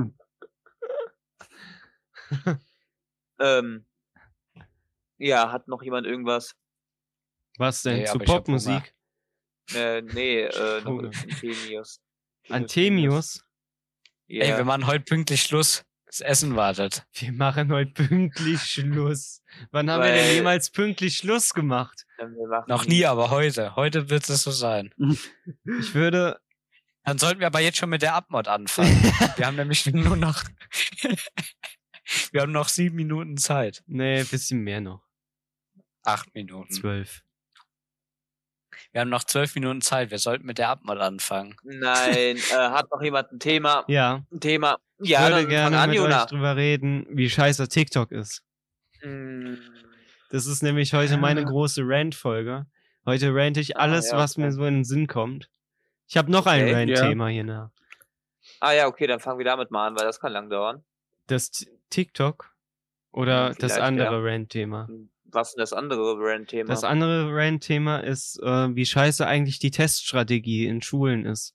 Ähm, ja, hat noch jemand irgendwas? Was denn? Nee, Zu Popmusik? Äh, nee, äh, noch Hunger. Antemius. Ja. Ey, wir machen heute pünktlich Schluss. Das Essen wartet. Wir machen heute pünktlich Schluss. Wann haben wir denn Weil- jemals pünktlich Schluss gemacht? Noch nie, aber heute. Heute wird es so sein. Ich würde. Dann sollten wir aber jetzt schon mit der Abmod anfangen. Wir haben nämlich nur noch. wir haben noch sieben Minuten Zeit. nee, bisschen mehr noch. Acht Minuten. Zwölf. Wir haben noch zwölf Minuten Zeit. Wir sollten mit der Abmod anfangen. Nein, äh, hat noch jemand ein Thema? Ja, Ein Thema. ich Ja, würde dann fang gerne an, mit euch Jona. drüber reden, wie scheiße TikTok ist. Mm, Das ist nämlich heute meine Ah. große Rant-Folge. Heute rante ich alles, ja, was okay. mir so in den Sinn kommt. Ich habe noch ein Okay. Rant-Thema hier nach. Ah ja, okay, dann fangen wir damit mal an, weil das kann lang dauern. Das T- TikTok oder Ja, das vielleicht, andere Rant-Thema? Was ist denn das andere Brand-Thema? Das andere Rant-Thema ist, äh, wie scheiße eigentlich die Teststrategie in Schulen ist.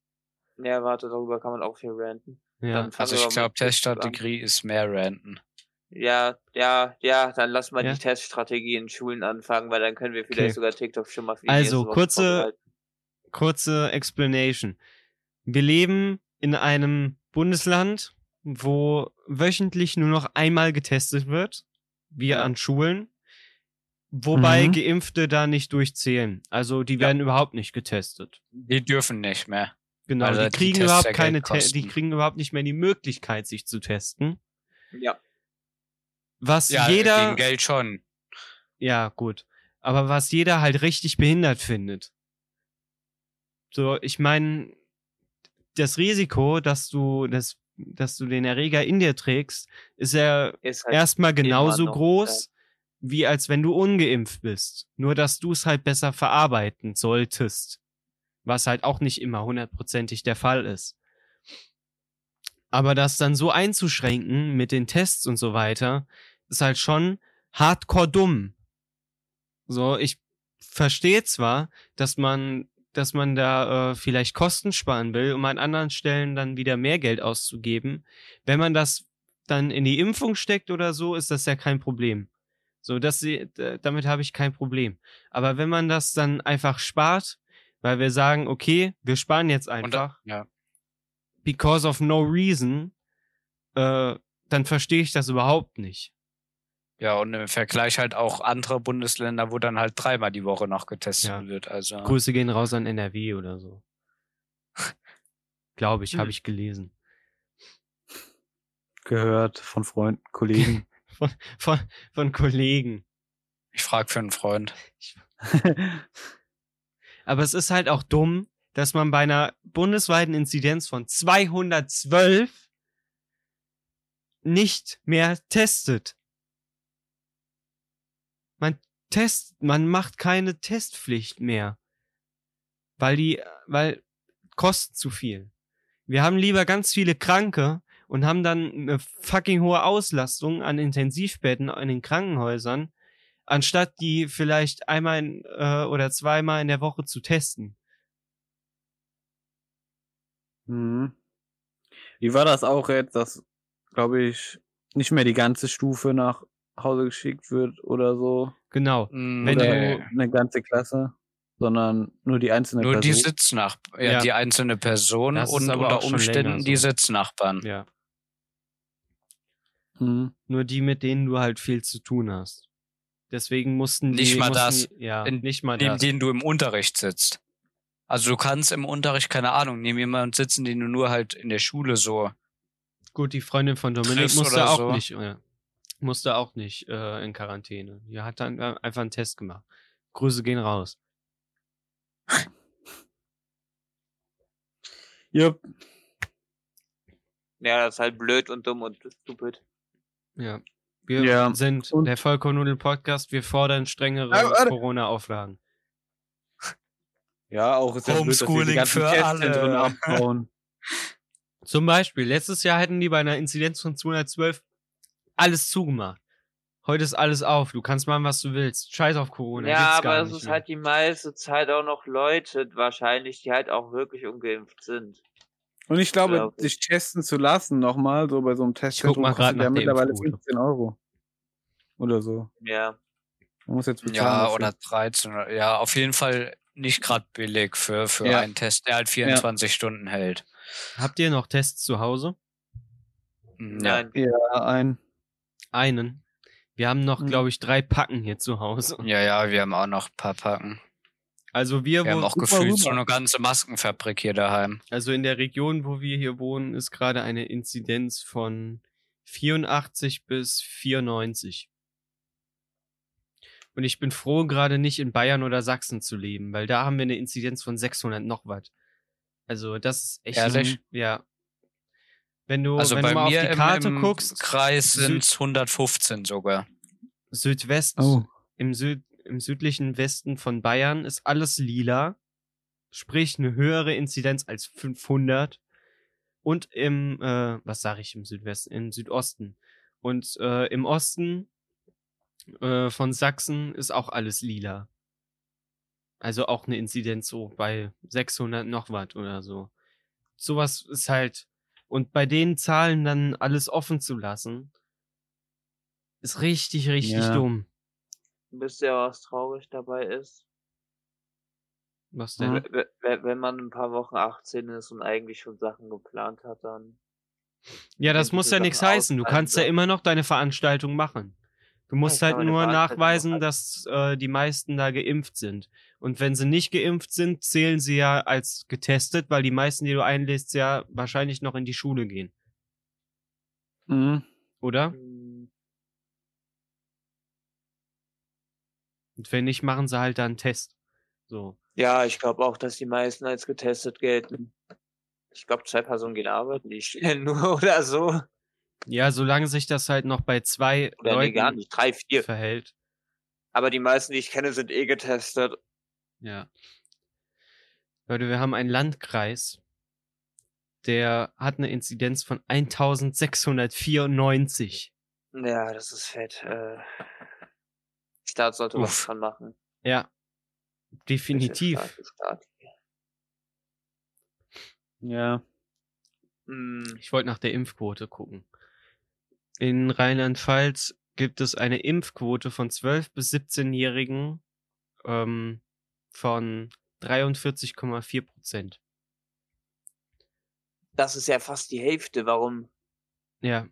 Ja, warte, darüber kann man auch viel ranten. Ja, Also wir ich glaube, an. Teststrategie ist mehr Ranten. Ja, ja, ja, dann lass mal Ja. die Teststrategie in Schulen anfangen, weil dann können wir vielleicht Okay. sogar TikTok schon mal Also, kurze- kurze Explanation. Wir leben in einem Bundesland, wo wöchentlich nur noch einmal getestet wird, wie Ja. an Schulen, wobei Mhm. Geimpfte da nicht durchzählen. Also die Ja. werden überhaupt nicht getestet. Die dürfen nicht mehr. Genau, Weil die die kriegen Tests überhaupt ja keine, die kriegen überhaupt nicht mehr die Möglichkeit, sich zu testen. Ja, Was Ja, jeder, gegen Geld schon. ja gut, aber was jeder halt richtig behindert findet. So, ich meine, das Risiko, dass du das, dass du den Erreger in dir trägst, ist ja ist halt erstmal genauso noch, groß, wie als wenn du ungeimpft bist. Nur, dass du es halt besser verarbeiten solltest. Was halt auch nicht immer hundertprozentig der Fall ist. Aber das dann so einzuschränken mit den Tests und so weiter, ist halt schon hardcore dumm. So, ich verstehe zwar, dass man, dass man da äh, vielleicht Kosten sparen will, um an anderen Stellen dann wieder mehr Geld auszugeben. Wenn man das dann in die Impfung steckt oder so, ist das ja kein Problem. So, das, sie- damit habe ich kein Problem. Aber wenn man das dann einfach spart, weil wir sagen, okay, wir sparen jetzt einfach, ja. because of no reason, äh, dann verstehe ich das überhaupt nicht. Ja, und im Vergleich halt auch andere Bundesländer, wo dann halt dreimal die Woche noch getestet Ja. wird. Also Grüße gehen raus an NRW oder so. Glaube ich, Hm. habe ich gelesen. Gehört von Freunden, Kollegen. Von, von Kollegen. ich frage für einen Freund. Aber es ist halt auch dumm, dass man bei einer bundesweiten Inzidenz von 212 nicht mehr testet. Man test, man macht keine Testpflicht mehr. Weil die, weil kostet zu viel. Wir haben lieber ganz viele Kranke und haben dann eine fucking hohe Auslastung an Intensivbetten in den Krankenhäusern, anstatt die vielleicht einmal in, äh, oder zweimal in der Woche zu testen. Mhm. Wie war das auch jetzt, dass, glaube ich, nicht mehr die ganze Stufe nach Hause geschickt wird oder so? Genau. Mm, Wenn oder du- eine ganze Klasse, sondern nur die einzelne Nur die Person. Sitznach ja, Ja. die einzelne Person Das und unter Umständen länger die so. Sitznachbarn. Ja. Mhm. Nur die, mit denen du halt viel zu tun hast. Deswegen mussten die. Nicht mal mussten, das. Ja, In- nicht mal Neben das. denen du im Unterricht sitzt. Also du kannst im Unterricht, keine Ahnung, neben jemanden sitzen, den du nur halt in der Schule so. Gut, die Freundin von Dominik musste oder auch so. nicht, äh, musste auch nicht äh, in Quarantäne. Die hat dann äh, einfach einen Test gemacht. Grüße gehen raus. Jupp. Ja, das ist halt blöd und dumm und stupid. Ja. Wir Ja, sind und- der Vollkornudel Podcast. Wir fordern strengere. Corona-Auflagen. Ja, auch ist ja blöd, dass wir die Homeschooling ganzen für Testzentren alle. abbauen. Zum Beispiel, letztes Jahr hätten die bei einer Inzidenz von 212 alles zugemacht. Heute ist alles auf. Du kannst machen, was du willst. Scheiß auf Corona. ja, aber es ist mehr. halt die meiste Zeit auch noch Leute wahrscheinlich, die halt auch wirklich ungeimpft sind. Und ich glaube, Glaub ich. sich testen zu lassen nochmal, so bei so einem Testzentrum, kostet ja mittlerweile Impfquote. 15 Euro. Oder so. Ja. Man muss jetzt bezahlen. Ja, dafür. oder 13. oder- Ja, auf jeden Fall nicht gerade billig für, für Ja. einen Test, der halt 24 Stunden hält. Habt ihr noch Tests zu Hause? Ja. Nein. Ja, ein. Einen. Wir haben noch, Mhm. glaube ich, drei Packen hier zu Hause. ja, ja, wir haben auch noch ein paar Packen. Also wir, Wir haben auch gefühlt so eine ganze Maskenfabrik hier daheim. also in der Region, wo wir hier wohnen, ist gerade eine Inzidenz von 84 bis 94. Und ich bin froh, gerade nicht in Bayern oder Sachsen zu leben, weil da haben wir eine Inzidenz von 600 noch was. Also das ist echt, Ehrlich? ja. Wenn du, Also wenn bei du mal mir auf die im, Karte im guckst, Kreis sind 115 sogar. Südwest, Oh. im, Süd, im südlichen Westen von Bayern ist alles lila, sprich eine höhere Inzidenz als 500. Und im, äh, was sage ich im Südwesten, im Südosten. Und äh, im Osten äh, von Sachsen ist auch alles lila. Also auch eine Inzidenz so bei 600 noch was oder so. Sowas ist halt, und bei den Zahlen dann alles offen zu lassen, ist richtig, richtig Ja. dumm. Wisst ihr, was traurig dabei ist? Was Mhm. denn? W- w- Wenn man ein paar Wochen 18 ist und eigentlich schon Sachen geplant hat, dann. Ja, das wenn muss ja nichts heißen. Du kannst ja sollten. immer noch deine Veranstaltung machen. Du musst ich halt nur nachweisen, machen. dass äh, die meisten da geimpft sind. Und wenn sie nicht geimpft sind, zählen sie ja als getestet, weil die meisten, die du einlädst, ja wahrscheinlich noch in die Schule gehen. Mhm. Oder? Hm, Und wenn nicht, machen sie halt da einen Test. So. Ja, ich glaube auch, dass die meisten als getestet gelten. Ich glaube, zwei Personen gehen arbeiten, die stellen nur oder so. Ja, solange sich das halt noch bei zwei Oder nee, gar Leuten nicht. Drei, vier. verhält. Aber die meisten, die ich kenne, sind eh getestet. Ja. Leute, wir haben einen Landkreis, der hat eine Inzidenz von 1694. Ja, das ist fett. Äh, Staat sollte was Uff. dran machen. Ja. Definitiv. Welcher Staat, Staat. Ja. Hm, Ich wollte nach der Impfquote gucken. In Rheinland-Pfalz gibt es eine Impfquote von 12 bis 17-Jährigen ähm, von 43,4 Prozent. das ist ja fast die Hälfte. Warum? Ja.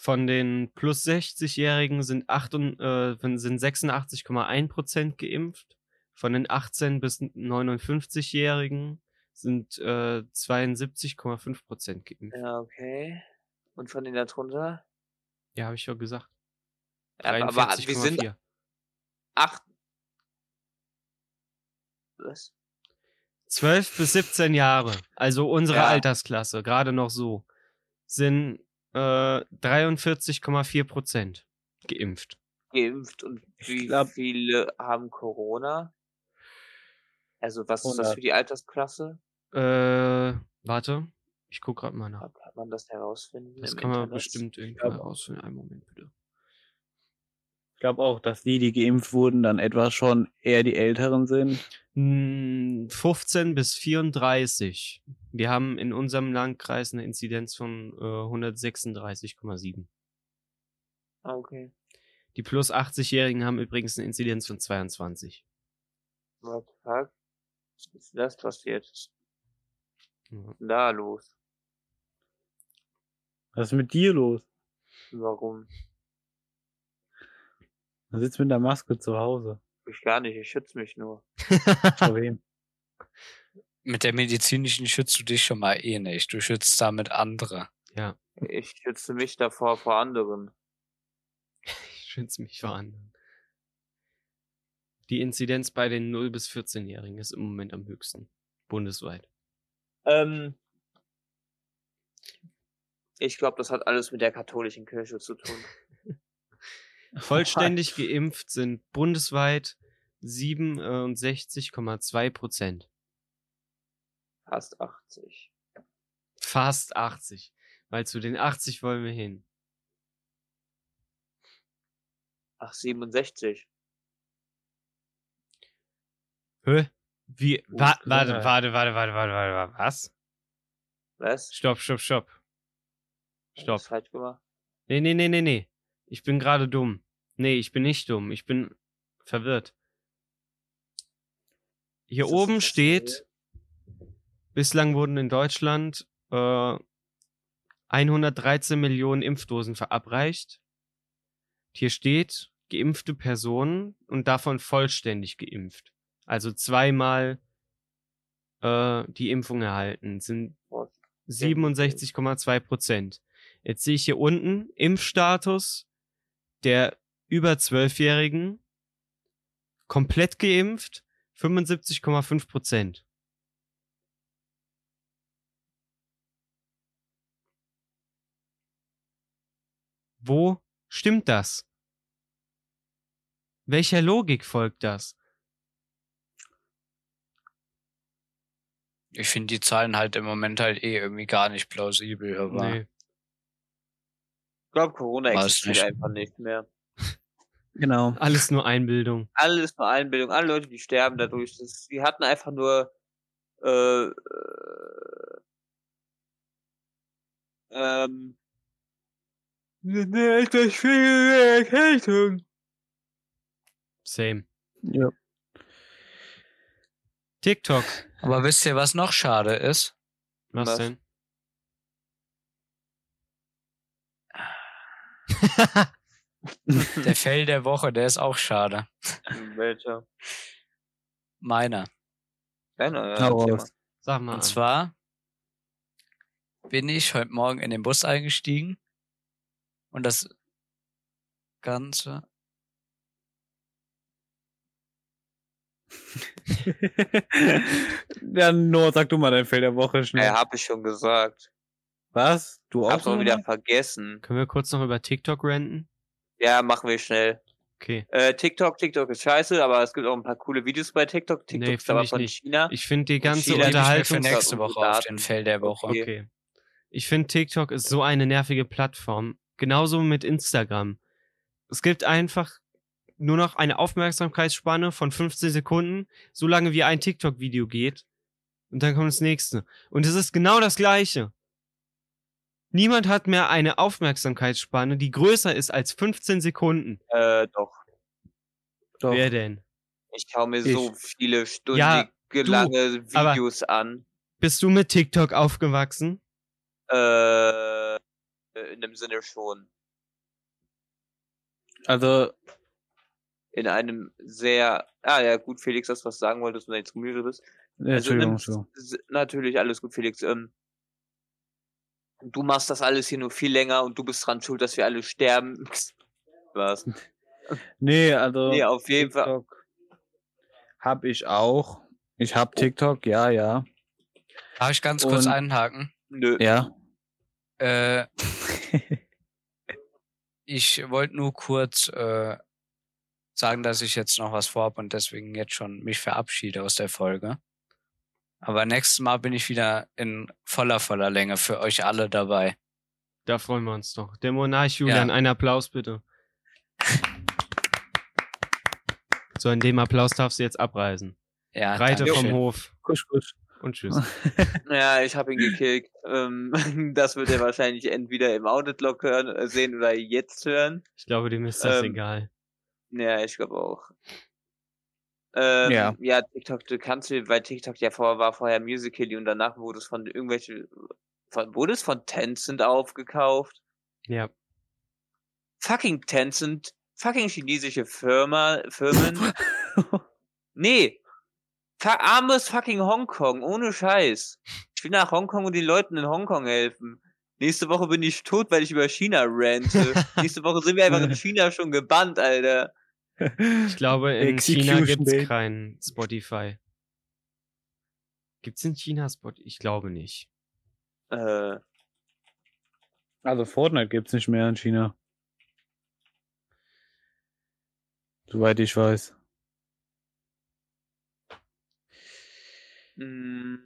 Von den plus 60-Jährigen sind, äh, sind 86,1 Prozent geimpft. Von den 18 bis 59-Jährigen sind äh, 72,5 Prozent geimpft. Ja, Ja, okay. Und von denen da drunter? habe ich ja gesagt. Ja, aber wir sind 43,4. acht. Was? 12 bis 17 Jahre, also unsere Ja. Altersklasse, gerade noch so, sind äh, 43,4 Prozent geimpft. Geimpft und wie glaub- viele haben Corona? Also was ist das 100. für die Altersklasse? Äh, warte, ich guck gerade mal nach. Kann man das herausfinden? Das kann man Internet? bestimmt irgendwie herausfinden. Einen Moment bitte. Ich glaube auch, dass die, die geimpft wurden, dann etwa schon eher die Älteren sind. Hm, 15 bis 34. Wir haben in unserem Landkreis eine Inzidenz von äh, 136,7. Ah, Okay. Die plus 80-Jährigen haben übrigens eine Inzidenz von 22. What the fuck? Was ist das passiert? Ja. Was ist denn da los? Was ist mit dir los? Warum? Du sitzt mit der Maske zu Hause. Ich gar nicht, ich schütze mich nur. Vor wem? Mit der medizinischen schützt du dich schon mal eh nicht. Du schützt damit andere. Ja, Ich schütze mich davor vor anderen. ich schütze mich vor anderen. Die Inzidenz bei den 0- bis 14-Jährigen ist im Moment am höchsten. Bundesweit. Ähm, ich glaube, das hat alles mit der katholischen Kirche zu tun. Vollständig geimpft sind bundesweit 67,2 Prozent. Fast 80. Fast 80. Weil zu den 80 wollen wir hin. Ach, 67. Hä? Wie? Wa warte, warte, warte, warte, warte, warte, warte. Was? Was? Stopp, stopp, stopp. Stopp. Falsch gemacht? Nee, nee, nee, nee, nee. Ich bin gerade dumm. Nee, ich bin nicht dumm. Ich bin verwirrt. Hier ist oben das steht, bislang wurden in Deutschland äh, 113 Millionen Impfdosen verabreicht. Hier steht, geimpfte Personen und davon vollständig geimpft. Also zweimal äh, die Impfung erhalten, sind 67,2 Prozent. Jetzt sehe ich hier unten Impfstatus der über 12-Jährigen komplett geimpft 75,5 Prozent. Wo stimmt das? Welcher Logik folgt das? Ich finde die Zahlen halt im Moment halt eh irgendwie gar nicht plausibel, aber Nee. Ich glaube, Corona existiert nicht. einfach nicht mehr. Genau. Alles nur Einbildung. Alles nur Einbildung. Alle Leute, die sterben dadurch. Das, die hatten einfach nur äh, äh, ähm, eine etwas schwierige Erkältung. Same. Ja. TikTok. Aber wisst ihr, was noch schade ist? Was, Was? denn? Der Fell der Woche, der ist auch schade. Welcher? Meiner. Deiner, ja. Mal. Sag mal. Und an. zwar bin ich heute Morgen in den Bus eingestiegen und das Ganze. Dann, Noah, sag du mal dein Feld der Woche schnell. Ja, hab ich schon gesagt. Was? Du auch? Hab's auch wieder vergessen. Können wir kurz noch über TikTok ranten? Ja, machen wir schnell. Okay. Äh, TikTok, TikTok ist scheiße, aber es gibt auch ein paar coole Videos bei TikTok. TikTok Nee, ist aber ich von nicht. China. Ich finde die ganze China mir für Unterhaltung. nächste Woche auf den Fell der Woche. Okay. Okay. Ich finde TikTok ist so eine nervige Plattform. Genauso mit Instagram. Es gibt einfach nur noch eine Aufmerksamkeitsspanne von 15 Sekunden, so lange wie ein TikTok-Video geht. Und dann kommt das nächste. Und es ist genau das gleiche. Niemand hat mehr eine Aufmerksamkeitsspanne, die größer ist als 15 Sekunden. Äh, doch. Doch. Wer denn? Ich schaue mir Ich. so viele stundige Ja, du, lange aber- Videos an. Bist du mit TikTok aufgewachsen? Äh, in dem Sinne schon. Also, In einem sehr. Ah ja, gut, Felix, das was du sagen wolltest, wenn du jetzt müde bist. ja, Also Entschuldigung, einem, Entschuldigung. s- natürlich, alles gut, Felix. Ähm, du machst das alles hier nur viel länger und du bist dran schuld, dass wir alle sterben. Was? Nee, also. Nee, auf jeden Fall. TikTok hab ich auch. Ich hab TikTok, ja, ja. Darf ich ganz kurz Und- einhaken? Nö. Ja. Äh, ich wollte nur kurz äh, sagen, dass ich jetzt noch was vorhab und deswegen jetzt schon mich verabschiede aus der Folge. Aber nächstes Mal bin ich wieder in voller, voller Länge für euch alle dabei. Da freuen wir uns doch. Der Monarch Julian, Ja. einen Applaus bitte. So, in dem Applaus darfst du jetzt abreisen. Ja, Reite vom Dankeschön. Hof kusch, kusch. und tschüss. Ja, ich habe ihn gekickt. ähm, das wird er wahrscheinlich entweder im Audit-Log hören, äh, sehen oder jetzt hören. Ich glaube, dem ist das Ähm, egal. Ja, ich glaube auch. Ähm, Ja. ja. TikTok, du kannst du, weil TikTok ja vorher war vorher Musical.ly und danach wurde es von irgendwelche, von, wurde es von Tencent aufgekauft. Ja. Fucking Tencent, fucking chinesische Firma, Firmen. nee. Fa armes fucking Hongkong, ohne Scheiß. Ich will nach Hongkong und den Leuten in Hongkong helfen. Nächste Woche bin ich tot, weil ich über China rante. Nächste Woche sind wir einfach in China schon gebannt, Alter. Ich glaube, in China gibt's Day. kein Spotify. Gibt's in China Spotify? Ich glaube nicht. Äh, Also Fortnite gibt's nicht mehr in China. Soweit ich weiß. mh,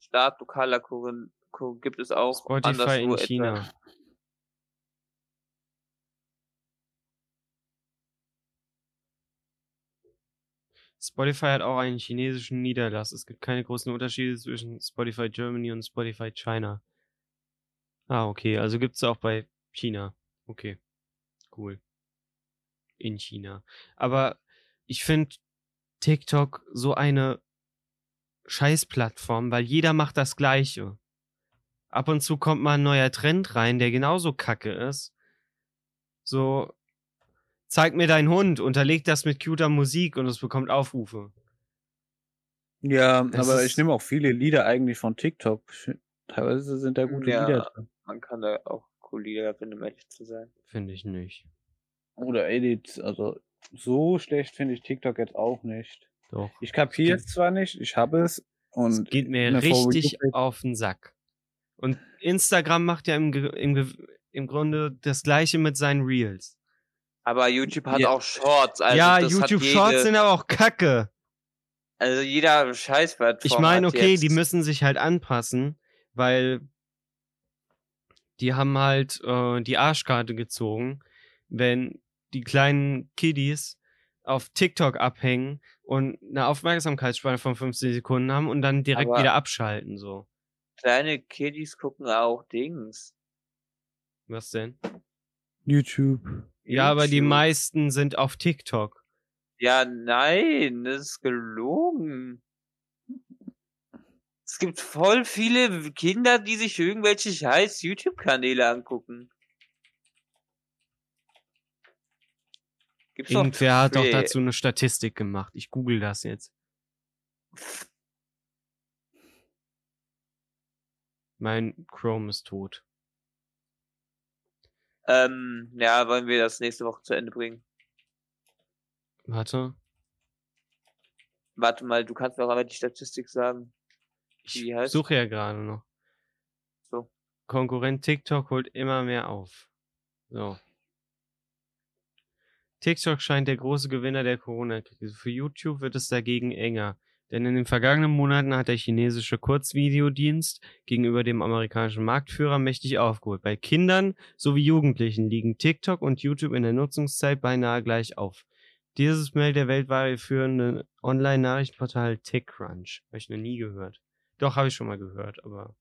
Staat lokaler Kuren Kur gibt es auch Spotify anderswo in etwa. Spotify hat auch einen chinesischen Niederlass. Es gibt keine großen Unterschiede zwischen Spotify Germany und Spotify China. Ah, okay. Also gibt's auch bei China. Okay. Cool. In China. Aber ich finde TikTok so eine Scheißplattform, weil jeder macht das Gleiche. Ab und zu kommt mal ein neuer Trend rein, der genauso kacke ist. So, zeig mir deinen Hund, unterleg das mit cuter Musik und es bekommt Aufrufe. Ja, Das aber ich nehme auch viele Lieder eigentlich von TikTok. Teilweise sind da gute Ja. Lieder drin. Man kann da auch coole Lieder finden, um ehrlich zu sein. Finde ich nicht. Oder Edits. Also so schlecht finde ich TikTok jetzt auch nicht. Doch. Ich kapiere es zwar nicht, ich habe es. Es Und geht mir richtig auf den Sack. Und Instagram macht ja im, im, im Grunde das gleiche mit seinen Reels. Aber YouTube hat Ja. auch Shorts. Also ja, das hat YouTube jede, Shorts sind aber auch kacke. Also jeder Scheißplattform Ich meine, okay, jetzt, die müssen sich halt anpassen, weil die haben halt äh, die Arschkarte gezogen, wenn die kleinen Kiddies auf TikTok abhängen und eine Aufmerksamkeitsspanne von 15 Sekunden haben und dann direkt Aber- wieder abschalten, so. kleine Kiddies gucken auch Dings. Was denn? YouTube. Ja, aber die meisten sind auf TikTok. Ja, nein, das ist gelogen. Es gibt voll viele Kinder, die sich irgendwelche scheiß YouTube-Kanäle angucken. Gibt's Irgendwer hat doch dazu eine Statistik gemacht. Ich google das jetzt. Mein Chrome ist tot. Ähm, ja, wollen wir das nächste Woche zu Ende bringen? Warte. Warte mal, du kannst mir auch einmal die Statistik sagen. Ich Wie heißt- suche ja gerade noch. So. Konkurrent TikTok holt immer mehr auf. So. TikTok scheint der große Gewinner der Corona-Krise. Für YouTube wird es dagegen enger. Denn in den vergangenen Monaten hat der chinesische Kurzvideodienst gegenüber dem amerikanischen Marktführer mächtig aufgeholt. Bei Kindern sowie Jugendlichen liegen TikTok und YouTube in der Nutzungszeit beinahe gleich auf. Dieses meldet der weltweit führende Online-Nachrichtenportal TechCrunch. Habe ich noch nie gehört. Doch, habe ich schon mal gehört, aber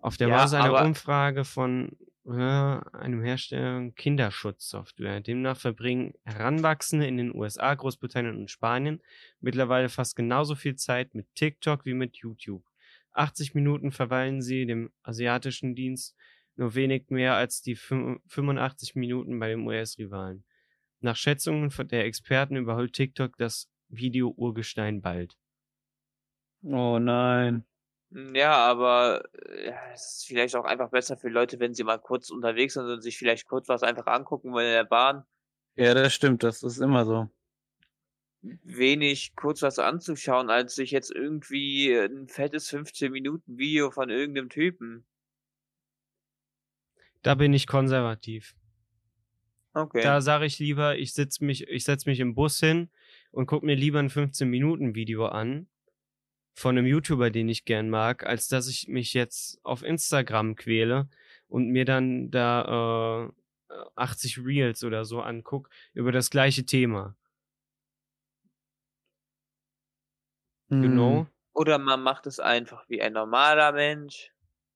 auf der Ja, Basis einer Umfrage von äh, einem Hersteller Kinderschutzsoftware. Demnach verbringen Heranwachsende in den USA, Großbritannien und Spanien mittlerweile fast genauso viel Zeit mit TikTok wie mit YouTube. 80 Minuten verweilen sie dem asiatischen Dienst nur wenig mehr als die fün- 85 Minuten bei dem US-Rivalen. Nach Schätzungen der Experten überholt TikTok das Video-Urgestein bald. Oh nein. Ja, aber äh, ja, es ist vielleicht auch einfach besser für Leute, wenn sie mal kurz unterwegs sind und sich vielleicht kurz was einfach angucken wollen in der Bahn. Ja, das stimmt, das ist immer so. Wenig kurz was anzuschauen, als sich jetzt irgendwie ein fettes 15 Minuten Video von irgendeinem Typen. Da bin ich konservativ. Okay. Da sage ich lieber, ich setz mich, ich setz mich im Bus hin und guck mir lieber ein 15-Minuten-Video an von einem YouTuber, den ich gern mag, als dass ich mich jetzt auf Instagram quäle und mir dann da äh, 80 Reels oder so anguck über das gleiche Thema. Hm. Genau. Oder man macht es einfach wie ein normaler Mensch.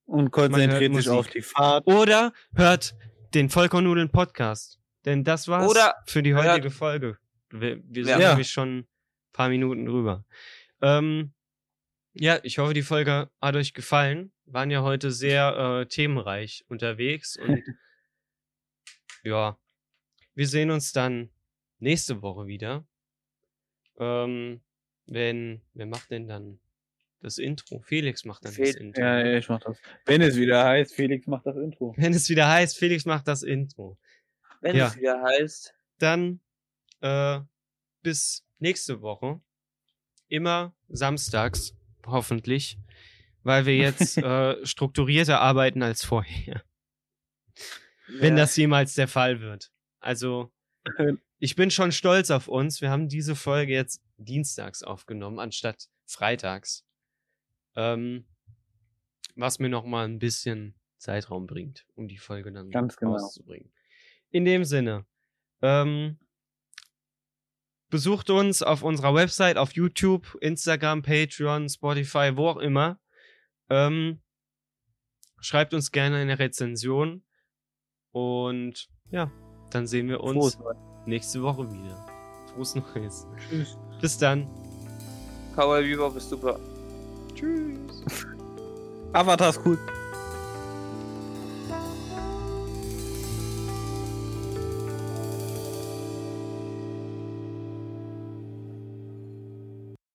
Und konzentriert sich auf die Fahrt. Oder hört den Vollkornnudeln Podcast. Denn das war's Oder für die heutige Folge. Wir, wir sind Ja. nämlich schon ein paar Minuten drüber. Ähm, ja, ich hoffe, die Folge hat euch gefallen. Waren ja heute sehr äh, themenreich unterwegs und ja, wir sehen uns dann nächste Woche wieder. Ähm, wenn, wer macht denn dann das Intro? Felix macht dann das Fel- Intro. Ja, ja, ich mach das. Wenn es wieder heißt, Felix macht das Intro. Wenn es wieder heißt, Felix macht das Intro. Wenn Ja. es wieder heißt. Dann äh, bis nächste Woche. Immer samstags, hoffentlich. Weil wir jetzt äh, strukturierter arbeiten als vorher. Wenn ja, das jemals der Fall wird. Also, ich bin schon stolz auf uns. Wir haben diese Folge jetzt dienstags aufgenommen, anstatt freitags. Ähm, was mir noch mal ein bisschen Zeitraum bringt, um die Folge dann Ganz genau. rauszubringen. In dem Sinne, ähm, besucht uns auf unserer Website, auf YouTube, Instagram, Patreon, Spotify, wo auch immer. Ähm, schreibt uns gerne eine Rezension. Und ja, dann sehen wir uns Frohes nächste Woche wieder. Frohes Neues. Tschüss. Bis dann. Cowboy Bebop ist super. Tschüss. Avatar ist cool.